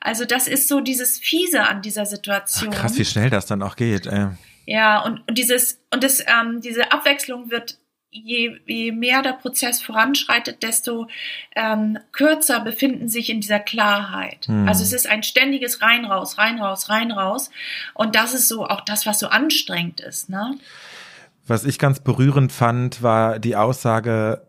Also das ist so dieses Fiese an dieser Situation. Ach, krass, wie schnell das dann auch geht. Ey. Ja, und, und dieses und das, ähm, diese Abwechslung wird je, je mehr der Prozess voranschreitet, desto ähm, kürzer befinden sich in dieser Klarheit. Hm. Also es ist ein ständiges rein raus, rein raus, rein raus. Und das ist so auch das, was so anstrengend ist. Ne? Was ich ganz berührend fand, war die Aussage,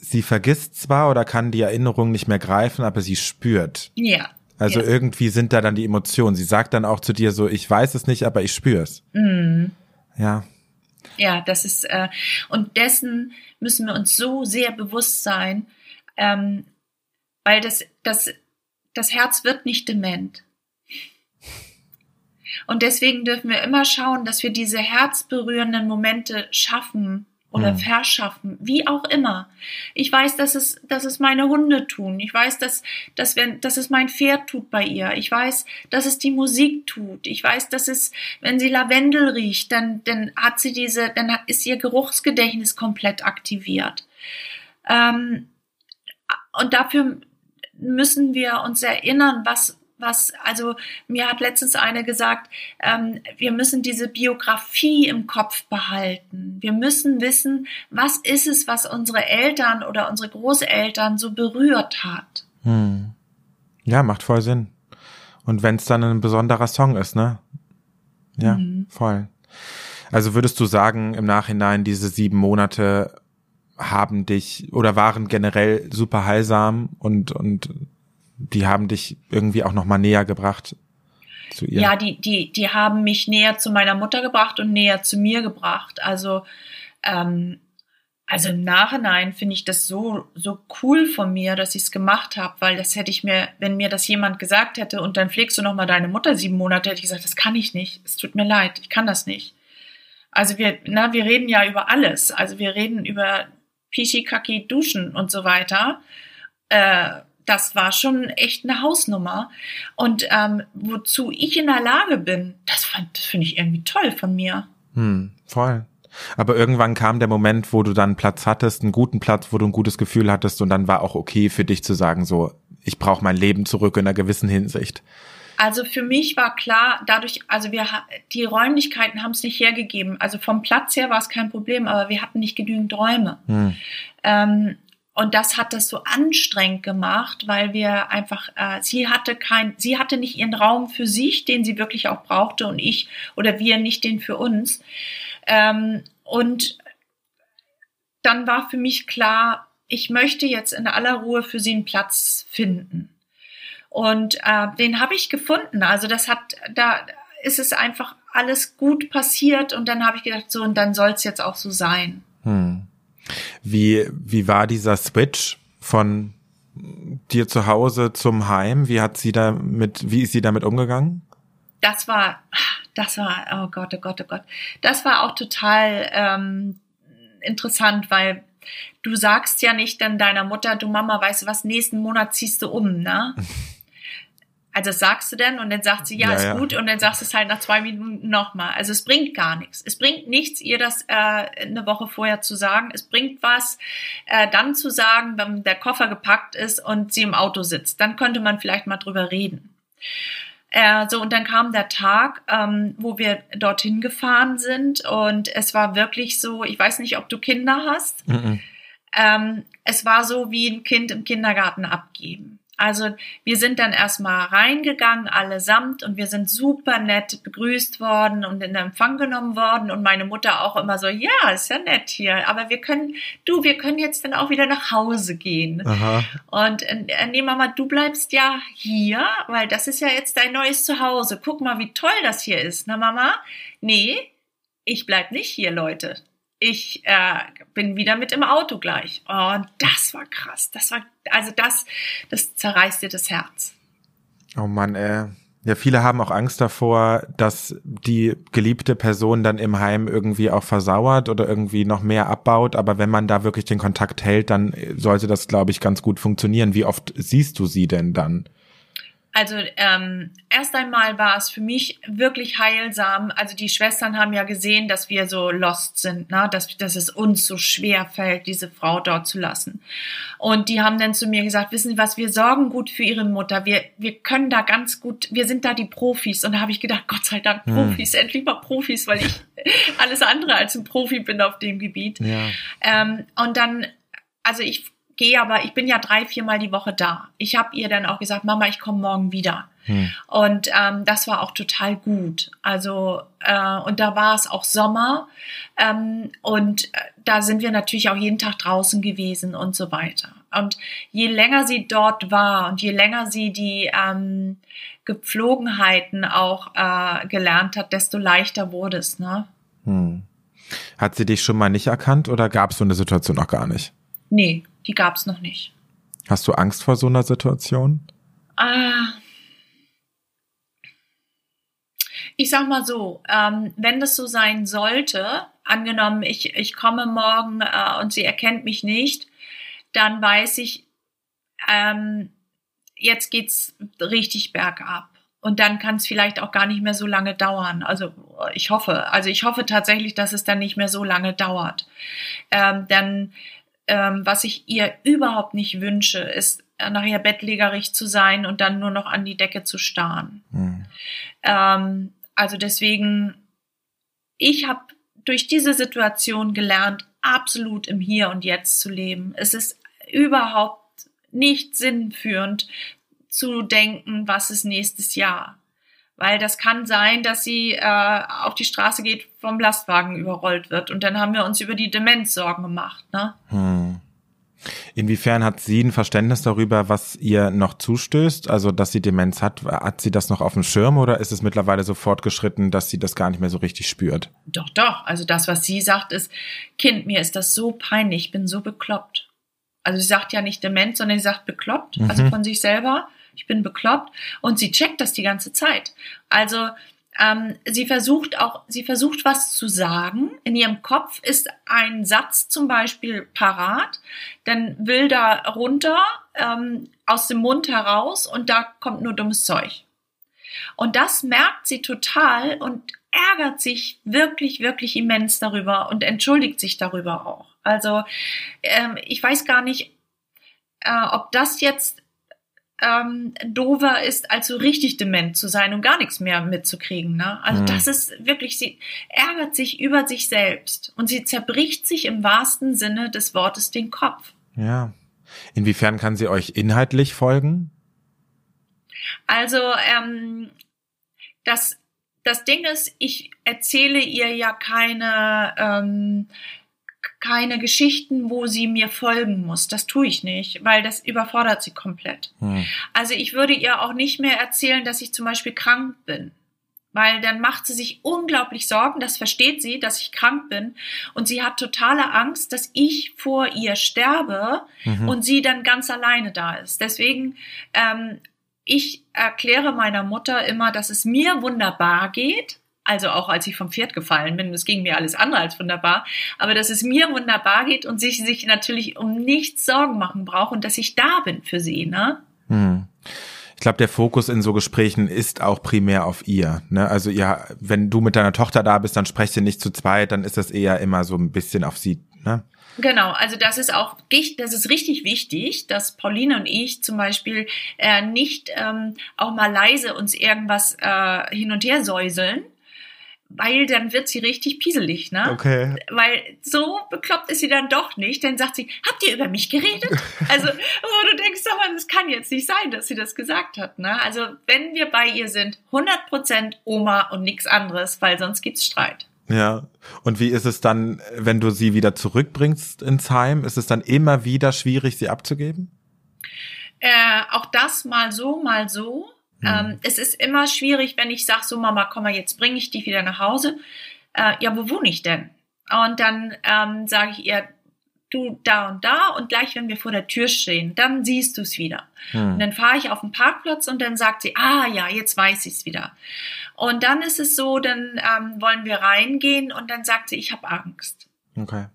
sie vergisst zwar oder kann die Erinnerung nicht mehr greifen, aber sie spürt. Ja. Also ja. irgendwie sind da dann die Emotionen. Sie sagt dann auch zu dir so, ich weiß es nicht, aber ich spür's. Mhm. Ja, ja, das ist, äh, und dessen müssen wir uns so sehr bewusst sein, ähm, weil das, das, das Herz wird nicht dement. Und deswegen dürfen wir immer schauen, dass wir diese herzberührenden Momente schaffen, oder Hm. verschaffen, wie auch immer. Ich weiß, dass es, dass es meine Hunde tun. Ich weiß, dass, dass, wenn, dass es mein Pferd tut bei ihr. Ich weiß, dass es die Musik tut. Ich weiß, dass es, wenn sie Lavendel riecht, dann, dann hat sie diese, dann ist ihr Geruchsgedächtnis komplett aktiviert. Ähm, und dafür müssen wir uns erinnern, was, was, also mir hat letztens eine gesagt, ähm, wir müssen diese Biografie im Kopf behalten. Wir müssen wissen, was ist es, was unsere Eltern oder unsere Großeltern so berührt hat. Hm. Ja, macht voll Sinn. Und wenn es dann ein besonderer Song ist, ne? Ja, Mhm. voll. Also würdest du sagen, im Nachhinein, diese sieben Monate haben dich oder waren generell super heilsam und, und die haben dich irgendwie auch nochmal näher gebracht zu ihr? Ja, die, die, die haben mich näher zu meiner Mutter gebracht und näher zu mir gebracht. Also, ähm, also im Nachhinein finde ich das so, so cool von mir, dass ich es gemacht habe, weil das hätte ich mir, wenn mir das jemand gesagt hätte und dann pflegst du nochmal deine Mutter sieben Monate, hätte ich gesagt, das kann ich nicht. Es tut mir leid, ich kann das nicht. Also wir, na, wir reden ja über alles. Also wir reden über Pichi, Kaki, Duschen und so weiter. Äh, das war schon echt eine Hausnummer. Und ähm, wozu ich in der Lage bin, das, fand- das finde ich irgendwie toll von mir. Hm, voll. Aber irgendwann kam der Moment, wo du dann Platz hattest, einen guten Platz, wo du ein gutes Gefühl hattest und dann war auch okay für dich zu sagen, so, ich brauche mein Leben zurück in einer gewissen Hinsicht. Also für mich war klar, dadurch, also wir, die Räumlichkeiten haben es nicht hergegeben. Also vom Platz her war es kein Problem, aber wir hatten nicht genügend Räume. Hm. Ähm, und das hat das so anstrengend gemacht, weil wir einfach, äh, sie hatte kein, sie hatte nicht ihren Raum für sich, den sie wirklich auch brauchte und ich oder wir nicht den für uns. Ähm, und dann war für mich klar, ich möchte jetzt in aller Ruhe für sie einen Platz finden. Und äh, den habe ich gefunden. Also das hat, da ist es einfach alles gut passiert und dann habe ich gedacht, so und dann soll es jetzt auch so sein. Hm. Wie, wie war dieser Switch von dir zu Hause zum Heim? Wie hat sie damit, wie ist sie damit umgegangen? das war, das war, oh Gott, oh Gott, oh Gott. Das war auch total ähm, interessant, weil du sagst ja nicht dann deiner Mutter, du Mama, weißt du was, nächsten Monat ziehst du um, ne? Also das sagst du denn und dann sagt sie, ja, Ja, ist ja. gut und dann sagst du es halt nach zwei Minuten nochmal. Also es bringt gar nichts. Es bringt nichts, ihr das äh, eine Woche vorher zu sagen. Es bringt was, äh, dann zu sagen, wenn der Koffer gepackt ist und sie im Auto sitzt. Dann könnte man vielleicht mal drüber reden. Äh, so, und dann kam der Tag, ähm, wo wir dorthin gefahren sind und es war wirklich so, ich weiß nicht, ob du Kinder hast, Mhm. ähm, es war so wie ein Kind im Kindergarten abgeben. Also wir sind dann erstmal reingegangen, allesamt, und wir sind super nett begrüßt worden und in Empfang genommen worden. Und meine Mutter auch immer so, ja, ist ja nett hier, aber wir können, du, wir können jetzt dann auch wieder nach Hause gehen. Aha. Und äh, nee, Mama, du bleibst ja hier, weil das ist ja jetzt dein neues Zuhause. Guck mal, wie toll das hier ist. Na, Mama? Nee, ich bleib nicht hier, Leute. Ich äh, bin wieder mit im Auto gleich. Oh, und das war krass. Das war, also das, das zerreißt dir das Herz. Oh Mann, ey. Ja, viele haben auch Angst davor, dass die geliebte Person dann im Heim irgendwie auch versauert oder irgendwie noch mehr abbaut. Aber wenn man da wirklich den Kontakt hält, dann sollte das, glaube ich, ganz gut funktionieren. Wie oft siehst du sie denn dann? Also ähm, erst einmal war es für mich wirklich heilsam. Also die Schwestern haben ja gesehen, dass wir so lost sind, ne? dass, dass es uns so schwer fällt, diese Frau dort zu lassen. Und die haben dann zu mir gesagt, wissen Sie was, wir sorgen gut für Ihre Mutter. Wir, wir können da ganz gut, wir sind da die Profis. Und da habe ich gedacht, Gott sei Dank Hm. Profis, endlich mal Profis, weil ich alles andere als ein Profi bin auf dem Gebiet. Ja. Ähm, und dann, also ich gehe aber, ich bin ja drei, viermal die Woche da. Ich habe ihr dann auch gesagt, Mama, ich komme morgen wieder. Hm. Und ähm, das war auch total gut. Also, äh, und da war es auch Sommer. Ähm, und äh, da sind wir natürlich auch jeden Tag draußen gewesen und so weiter. Und je länger sie dort war und je länger sie die ähm, Gepflogenheiten auch äh, gelernt hat, desto leichter wurde es. Ne? Hm. Hat sie dich schon mal nicht erkannt oder gab es so eine Situation noch gar nicht? Nee, die gab es noch nicht. Hast du Angst vor so einer Situation? Ah. ich sag mal so, ähm, wenn das so sein sollte, angenommen, ich, ich komme morgen äh, und sie erkennt mich nicht, dann weiß ich, ähm, jetzt geht's richtig bergab. Und dann kann es vielleicht auch gar nicht mehr so lange dauern. Also ich hoffe, also ich hoffe tatsächlich, dass es dann nicht mehr so lange dauert. Ähm, denn ähm, was ich ihr überhaupt nicht wünsche, ist nachher bettlägerig zu sein und dann nur noch an die Decke zu starren. Mhm. Ähm, also deswegen, ich habe durch diese Situation gelernt, absolut im Hier und Jetzt zu leben. Es ist überhaupt nicht sinnführend zu denken, was ist nächstes Jahr. Weil das kann sein, dass sie äh, auf die Straße geht, vom Lastwagen überrollt wird. Und dann haben wir uns über die Demenz Sorgen gemacht. Ne? Hm. Inwiefern hat sie ein Verständnis darüber, was ihr noch zustößt? Also, dass sie Demenz hat, hat sie das noch auf dem Schirm oder ist es mittlerweile so fortgeschritten, dass sie das gar nicht mehr so richtig spürt? Doch, doch. Also das, was sie sagt, ist, Kind, mir ist das so peinlich, ich bin so bekloppt. Also sie sagt ja nicht Demenz, sondern sie sagt bekloppt, also mhm. also von sich selber ich bin bekloppt und sie checkt das die ganze Zeit. Also ähm, sie versucht auch, sie versucht was zu sagen. In ihrem Kopf ist ein Satz zum Beispiel parat, dann will da runter ähm, aus dem Mund heraus und da kommt nur dummes Zeug. Und das merkt sie total und ärgert sich wirklich, wirklich immens darüber und entschuldigt sich darüber auch. Also ähm, ich weiß gar nicht, äh, ob das jetzt ähm, dover ist, als so richtig dement zu sein und gar nichts mehr mitzukriegen. Ne? Also mhm. das ist wirklich, sie ärgert sich über sich selbst und sie zerbricht sich im wahrsten Sinne des Wortes den Kopf. Ja. Inwiefern kann sie euch inhaltlich folgen? Also ähm, das das Ding ist, ich erzähle ihr ja keine ähm, keine Geschichten, wo sie mir folgen muss. Das tue ich nicht, weil das überfordert sie komplett. Hm. Also ich würde ihr auch nicht mehr erzählen, dass ich zum Beispiel krank bin. Weil dann macht sie sich unglaublich Sorgen, das versteht sie, dass ich krank bin. Und sie hat totale Angst, dass ich vor ihr sterbe mhm. und sie dann ganz alleine da ist. Deswegen, ähm, ich erkläre meiner Mutter immer, dass es mir wunderbar geht, also auch als ich vom Pferd gefallen bin, das ging mir alles andere als wunderbar, aber dass es mir wunderbar geht und sich sich natürlich um nichts Sorgen machen braucht und dass ich da bin für sie, ne? Hm. Ich glaube, der Fokus in so Gesprächen ist auch primär auf ihr. Ne? Also ja, wenn du mit deiner Tochter da bist, dann sprecht ihr nicht zu zweit, dann ist das eher immer so ein bisschen auf sie. Ne? Genau, also das ist auch, das ist richtig wichtig, dass Pauline und ich zum Beispiel äh, nicht ähm, auch mal leise uns irgendwas äh, hin und her säuseln, weil dann wird sie richtig pieselig, ne? Okay. Weil so bekloppt ist sie dann doch nicht. Dann sagt sie, habt ihr über mich geredet? Also, wo du denkst, aber das kann jetzt nicht sein, dass sie das gesagt hat, ne? Also, wenn wir bei ihr sind, 100% Oma und nichts anderes, weil sonst gibt's Streit. Ja. Und wie ist es dann, wenn du sie wieder zurückbringst ins Heim? Ist es dann immer wieder schwierig, sie abzugeben? Äh, auch das mal so, mal so. Mhm. Ähm, es ist immer schwierig, wenn ich sage, so Mama, komm mal, jetzt bringe ich dich wieder nach Hause. Äh, ja, wo wohne ich denn? Und dann ähm, sage ich ihr, du da und da und gleich, wenn wir vor der Tür stehen, dann siehst du es wieder. Mhm. Und dann fahre ich auf den Parkplatz und dann sagt sie, ah ja, jetzt weiß ich es wieder. Und dann ist es so, dann ähm, wollen wir reingehen und dann sagt sie, ich habe Angst. Okay.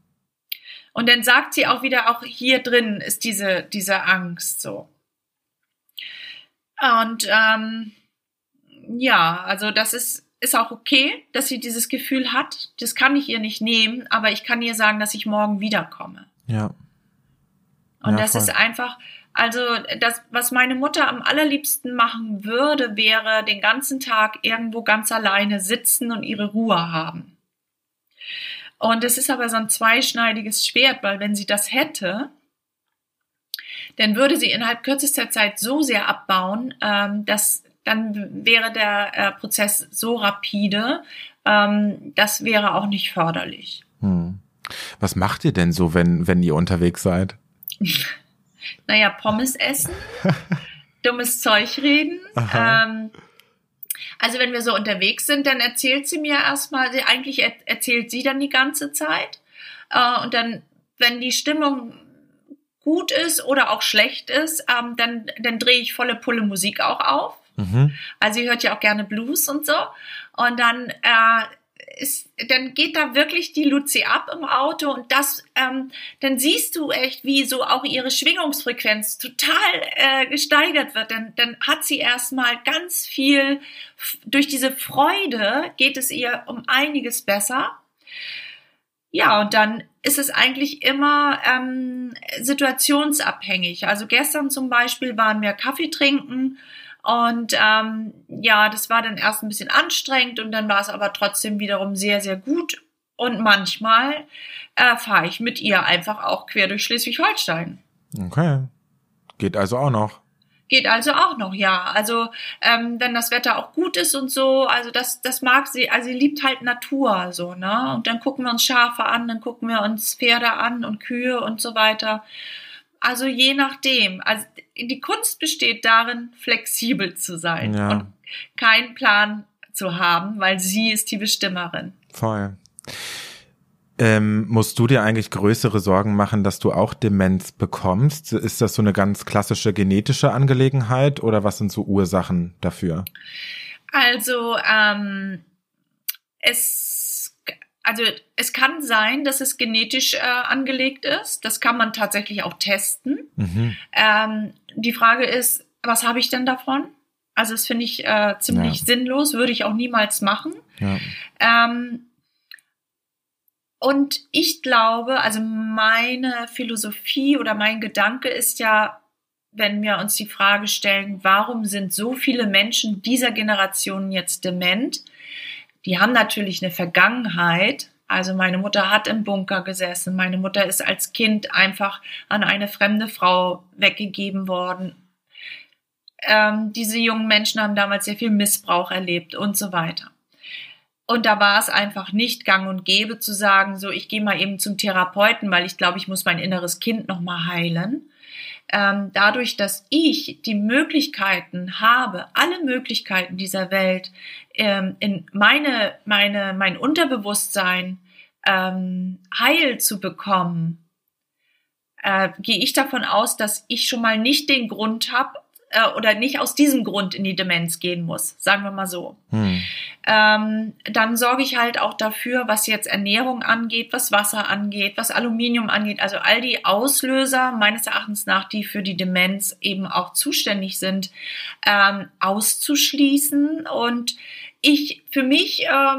Und dann sagt sie auch wieder, auch hier drin ist diese, diese Angst so. Und ähm, ja, also das ist, ist auch okay, dass sie dieses Gefühl hat. Das kann ich ihr nicht nehmen, aber ich kann ihr sagen, dass ich morgen wiederkomme. Ja. Und ja, das voll. ist einfach, also das, was meine Mutter am allerliebsten machen würde, wäre den ganzen Tag irgendwo ganz alleine sitzen und ihre Ruhe haben. Und es ist aber so ein zweischneidiges Schwert, weil wenn sie das hätte, dann würde sie innerhalb kürzester Zeit so sehr abbauen, ähm, dass dann wäre der äh, Prozess so rapide, ähm, das wäre auch nicht förderlich. Hm. Was macht ihr denn so, wenn, wenn ihr unterwegs seid? naja, Pommes essen, dummes Zeug reden. Ähm, also wenn wir so unterwegs sind, dann erzählt sie mir erstmal, eigentlich erzählt sie dann die ganze Zeit. Äh, und dann, wenn die Stimmung gut ist oder auch schlecht ist, ähm, dann, dann drehe ich volle Pulle Musik auch auf. Mhm. Also sie hört ja auch gerne Blues und so. Und dann äh, ist, dann geht da wirklich die Luzi ab im Auto und das, ähm, dann siehst du echt, wie so auch ihre Schwingungsfrequenz total äh, gesteigert wird. Dann, dann hat sie erstmal ganz viel, durch diese Freude geht es ihr um einiges besser. Ja, und dann ist es eigentlich immer ähm, situationsabhängig. Also gestern zum Beispiel waren wir Kaffee trinken und ähm, ja, das war dann erst ein bisschen anstrengend und dann war es aber trotzdem wiederum sehr, sehr gut. Und manchmal äh, fahre ich mit ihr einfach auch quer durch Schleswig-Holstein. Okay. Geht also auch noch. Geht also auch noch, ja. Also ähm, wenn das Wetter auch gut ist und so, also das, das mag sie, also sie liebt halt Natur, so, ne? Und dann gucken wir uns Schafe an, dann gucken wir uns Pferde an und Kühe und so weiter. Also je nachdem. Also die Kunst besteht darin, flexibel zu sein ja. und keinen Plan zu haben, weil sie ist die Bestimmerin. Voll. Ähm, musst du dir eigentlich größere Sorgen machen, dass du auch Demenz bekommst? Ist das so eine ganz klassische genetische Angelegenheit oder was sind so Ursachen dafür? Also ähm, es also es kann sein, dass es genetisch äh, angelegt ist. Das kann man tatsächlich auch testen. Mhm. Ähm, die Frage ist, was habe ich denn davon? Also das finde ich äh, ziemlich ja. sinnlos, würde ich auch niemals machen. Ja. Ähm, und ich glaube, also meine Philosophie oder mein Gedanke ist ja, wenn wir uns die Frage stellen, warum sind so viele Menschen dieser Generation jetzt dement? die haben natürlich eine Vergangenheit. Also meine Mutter hat im Bunker gesessen. Meine Mutter ist als Kind einfach an eine fremde Frau weggegeben worden. Ähm, diese jungen Menschen haben damals sehr viel Missbrauch erlebt und so weiter. Und da war es einfach nicht gang und gäbe zu sagen, so ich gehe mal eben zum Therapeuten, weil ich glaube, ich muss mein inneres Kind noch mal heilen, ähm, dadurch, dass ich die Möglichkeiten habe, alle Möglichkeiten dieser Welt ähm, in meine, meine, mein Unterbewusstsein ähm, heil zu bekommen, äh, gehe ich davon aus, dass ich schon mal nicht den Grund habe, äh, oder nicht aus diesem Grund in die Demenz gehen muss, sagen wir mal so. Hm. Ähm, dann sorge ich halt auch dafür, was jetzt Ernährung angeht, was Wasser angeht, was Aluminium angeht, also all die Auslöser meines Erachtens nach, die für die Demenz eben auch zuständig sind, ähm, auszuschließen und ich für mich, äh,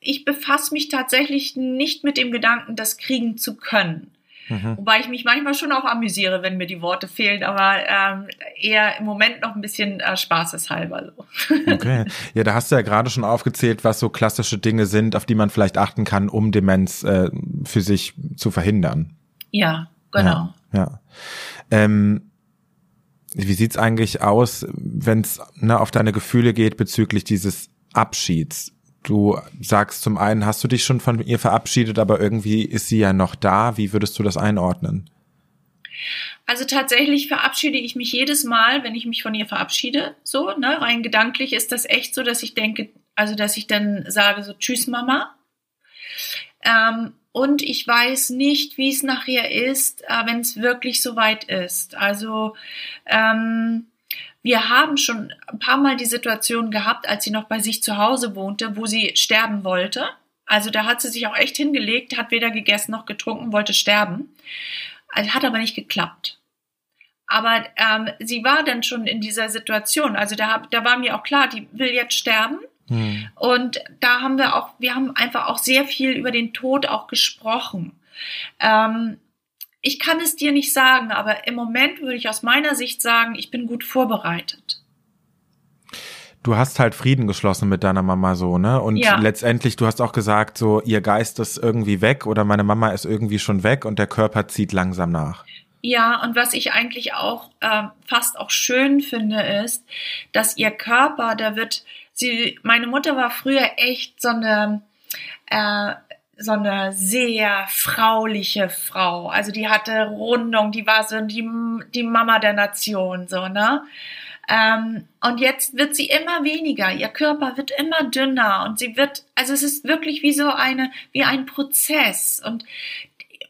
ich befasse mich tatsächlich nicht mit dem Gedanken, das kriegen zu können. Mhm. Wobei ich mich manchmal schon auch amüsiere, wenn mir die Worte fehlen, aber ähm, eher im Moment noch ein bisschen äh, spaßeshalber. So. Okay. Ja, da hast du ja gerade schon aufgezählt, was so klassische Dinge sind, auf die man vielleicht achten kann, um Demenz äh, für sich zu verhindern. Ja, genau. Ja. ja. Ähm, wie sieht's eigentlich aus, wenn es ne, auf deine Gefühle geht bezüglich dieses Abschieds? Du sagst zum einen, hast du dich schon von ihr verabschiedet, aber irgendwie ist sie ja noch da. Wie würdest du das einordnen? Also tatsächlich verabschiede ich mich jedes Mal, wenn ich mich von ihr verabschiede. So, ne, rein gedanklich ist das echt so, dass ich denke, also dass ich dann sage so Tschüss Mama. Ähm, und ich weiß nicht, wie es nachher ist, äh, wenn es wirklich so weit ist. Also ähm, wir haben schon ein paar Mal die Situation gehabt, als sie noch bei sich zu Hause wohnte, wo sie sterben wollte. Also da hat sie sich auch echt hingelegt, hat weder gegessen noch getrunken, wollte sterben. Also hat aber nicht geklappt. Aber ähm, sie war dann schon in dieser Situation. Also da, da war mir auch klar, die will jetzt sterben. Hm. Und da haben wir auch, wir haben einfach auch sehr viel über den Tod auch gesprochen. Ähm, ich kann es dir nicht sagen, aber im Moment würde ich aus meiner Sicht sagen, ich bin gut vorbereitet. Du hast halt Frieden geschlossen mit deiner Mama so, ne? Und ja. letztendlich, du hast auch gesagt, so, ihr Geist ist irgendwie weg oder meine Mama ist irgendwie schon weg und der Körper zieht langsam nach. Ja, und was ich eigentlich auch äh, fast auch schön finde, ist, dass ihr Körper, der wird, sie, meine Mutter war früher echt so eine, äh, so eine sehr frauliche Frau. Also die hatte Rundung, die war so die, die Mama der Nation, so, ne? Ähm, und jetzt wird sie immer weniger, ihr Körper wird immer dünner und sie wird, also es ist wirklich wie so eine, wie ein Prozess und,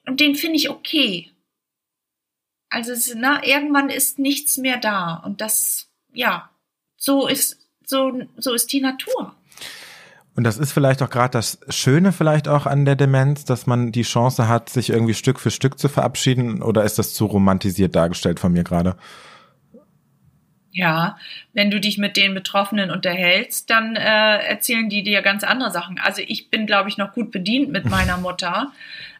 und den finde ich okay. Also es, ne, irgendwann ist nichts mehr da und das, ja, so ist, so, so ist die Natur. Und das ist vielleicht auch gerade das Schöne vielleicht auch an der Demenz, dass man die Chance hat, sich irgendwie Stück für Stück zu verabschieden. Oder ist das zu romantisiert dargestellt von mir gerade? Ja, wenn du dich mit den Betroffenen unterhältst, dann äh, erzählen die dir ganz andere Sachen. Also ich bin, glaube ich, noch gut bedient mit meiner Mutter.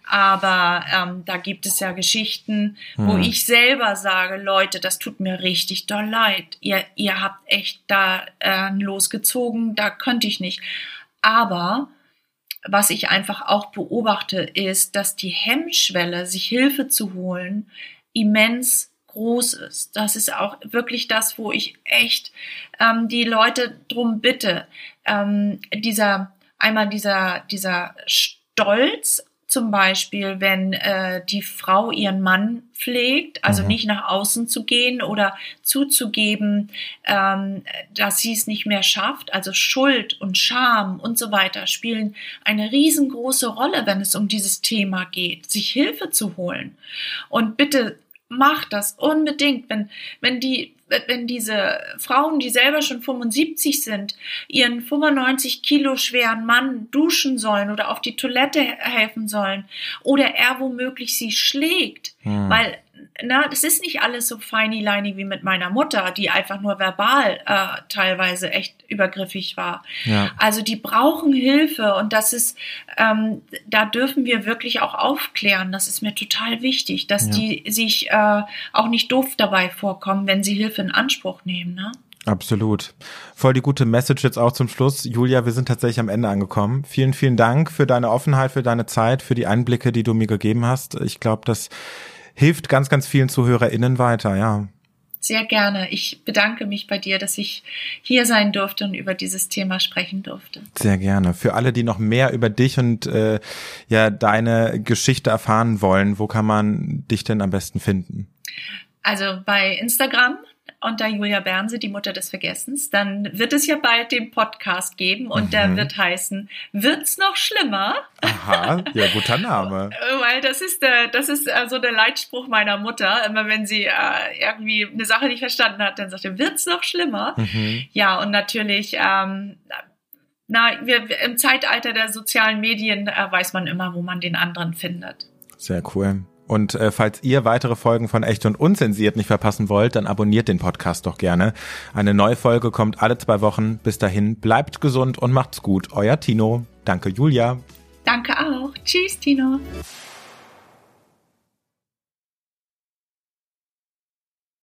Aber ähm, da gibt es ja Geschichten, wo hm. ich selber sage, Leute, das tut mir richtig doll leid. Ihr, ihr habt echt da äh, losgezogen, da könnte ich nicht. Aber was ich einfach auch beobachte, ist, dass die Hemmschwelle, sich Hilfe zu holen, immens groß ist. Das ist auch wirklich das, wo ich echt ähm, die Leute drum bitte. Ähm, dieser einmal dieser dieser Stolz zum Beispiel, wenn äh, die Frau ihren Mann pflegt, also mhm. nicht nach außen zu gehen oder zuzugeben, ähm, dass sie es nicht mehr schafft. Also Schuld und Scham und so weiter spielen eine riesengroße Rolle, wenn es um dieses Thema geht, sich Hilfe zu holen. Und bitte macht das unbedingt, wenn, wenn die wenn diese Frauen, die selber schon 75 sind, ihren 95 Kilo schweren Mann duschen sollen oder auf die Toilette helfen sollen oder er womöglich sie schlägt, hm. weil na, das ist nicht alles so feini leini wie mit meiner Mutter, die einfach nur verbal äh, teilweise echt übergriffig war. Ja. Also die brauchen Hilfe und das ist, ähm, da dürfen wir wirklich auch aufklären. Das ist mir total wichtig, dass ja. die sich äh, auch nicht doof dabei vorkommen, wenn sie Hilfe in Anspruch nehmen. Ne? Absolut. Voll die gute Message jetzt auch zum Schluss. Julia, wir sind tatsächlich am Ende angekommen. Vielen, vielen Dank für deine Offenheit, für deine Zeit, für die Einblicke, die du mir gegeben hast. Ich glaube, dass hilft ganz, ganz vielen ZuhörerInnen weiter, ja. Sehr gerne. Ich bedanke mich bei dir, dass ich hier sein durfte und über dieses Thema sprechen durfte. Sehr gerne. Für alle, die noch mehr über dich und äh, ja deine Geschichte erfahren wollen, wo kann man dich denn am besten finden? Also bei Instagram unter Julia Bernse, die Mutter des Vergessens, dann wird es ja bald den Podcast geben und mhm. der wird heißen, wird's noch schlimmer? Aha, ja, guter Name. Weil das ist der, das ist so der Leitspruch meiner Mutter. Immer wenn sie äh, irgendwie eine Sache nicht verstanden hat, dann sagt sie, wird's noch schlimmer? Mhm. Ja, und natürlich, ähm, na, wir, im Zeitalter der sozialen Medien äh, weiß man immer, wo man den anderen findet. Sehr cool. Und äh, falls ihr weitere Folgen von Echt und Unzensiert nicht verpassen wollt, dann abonniert den Podcast doch gerne. Eine neue Folge kommt alle zwei Wochen. Bis dahin, bleibt gesund und macht's gut. Euer Tino. Danke, Julia. Danke auch. Tschüss, Tino.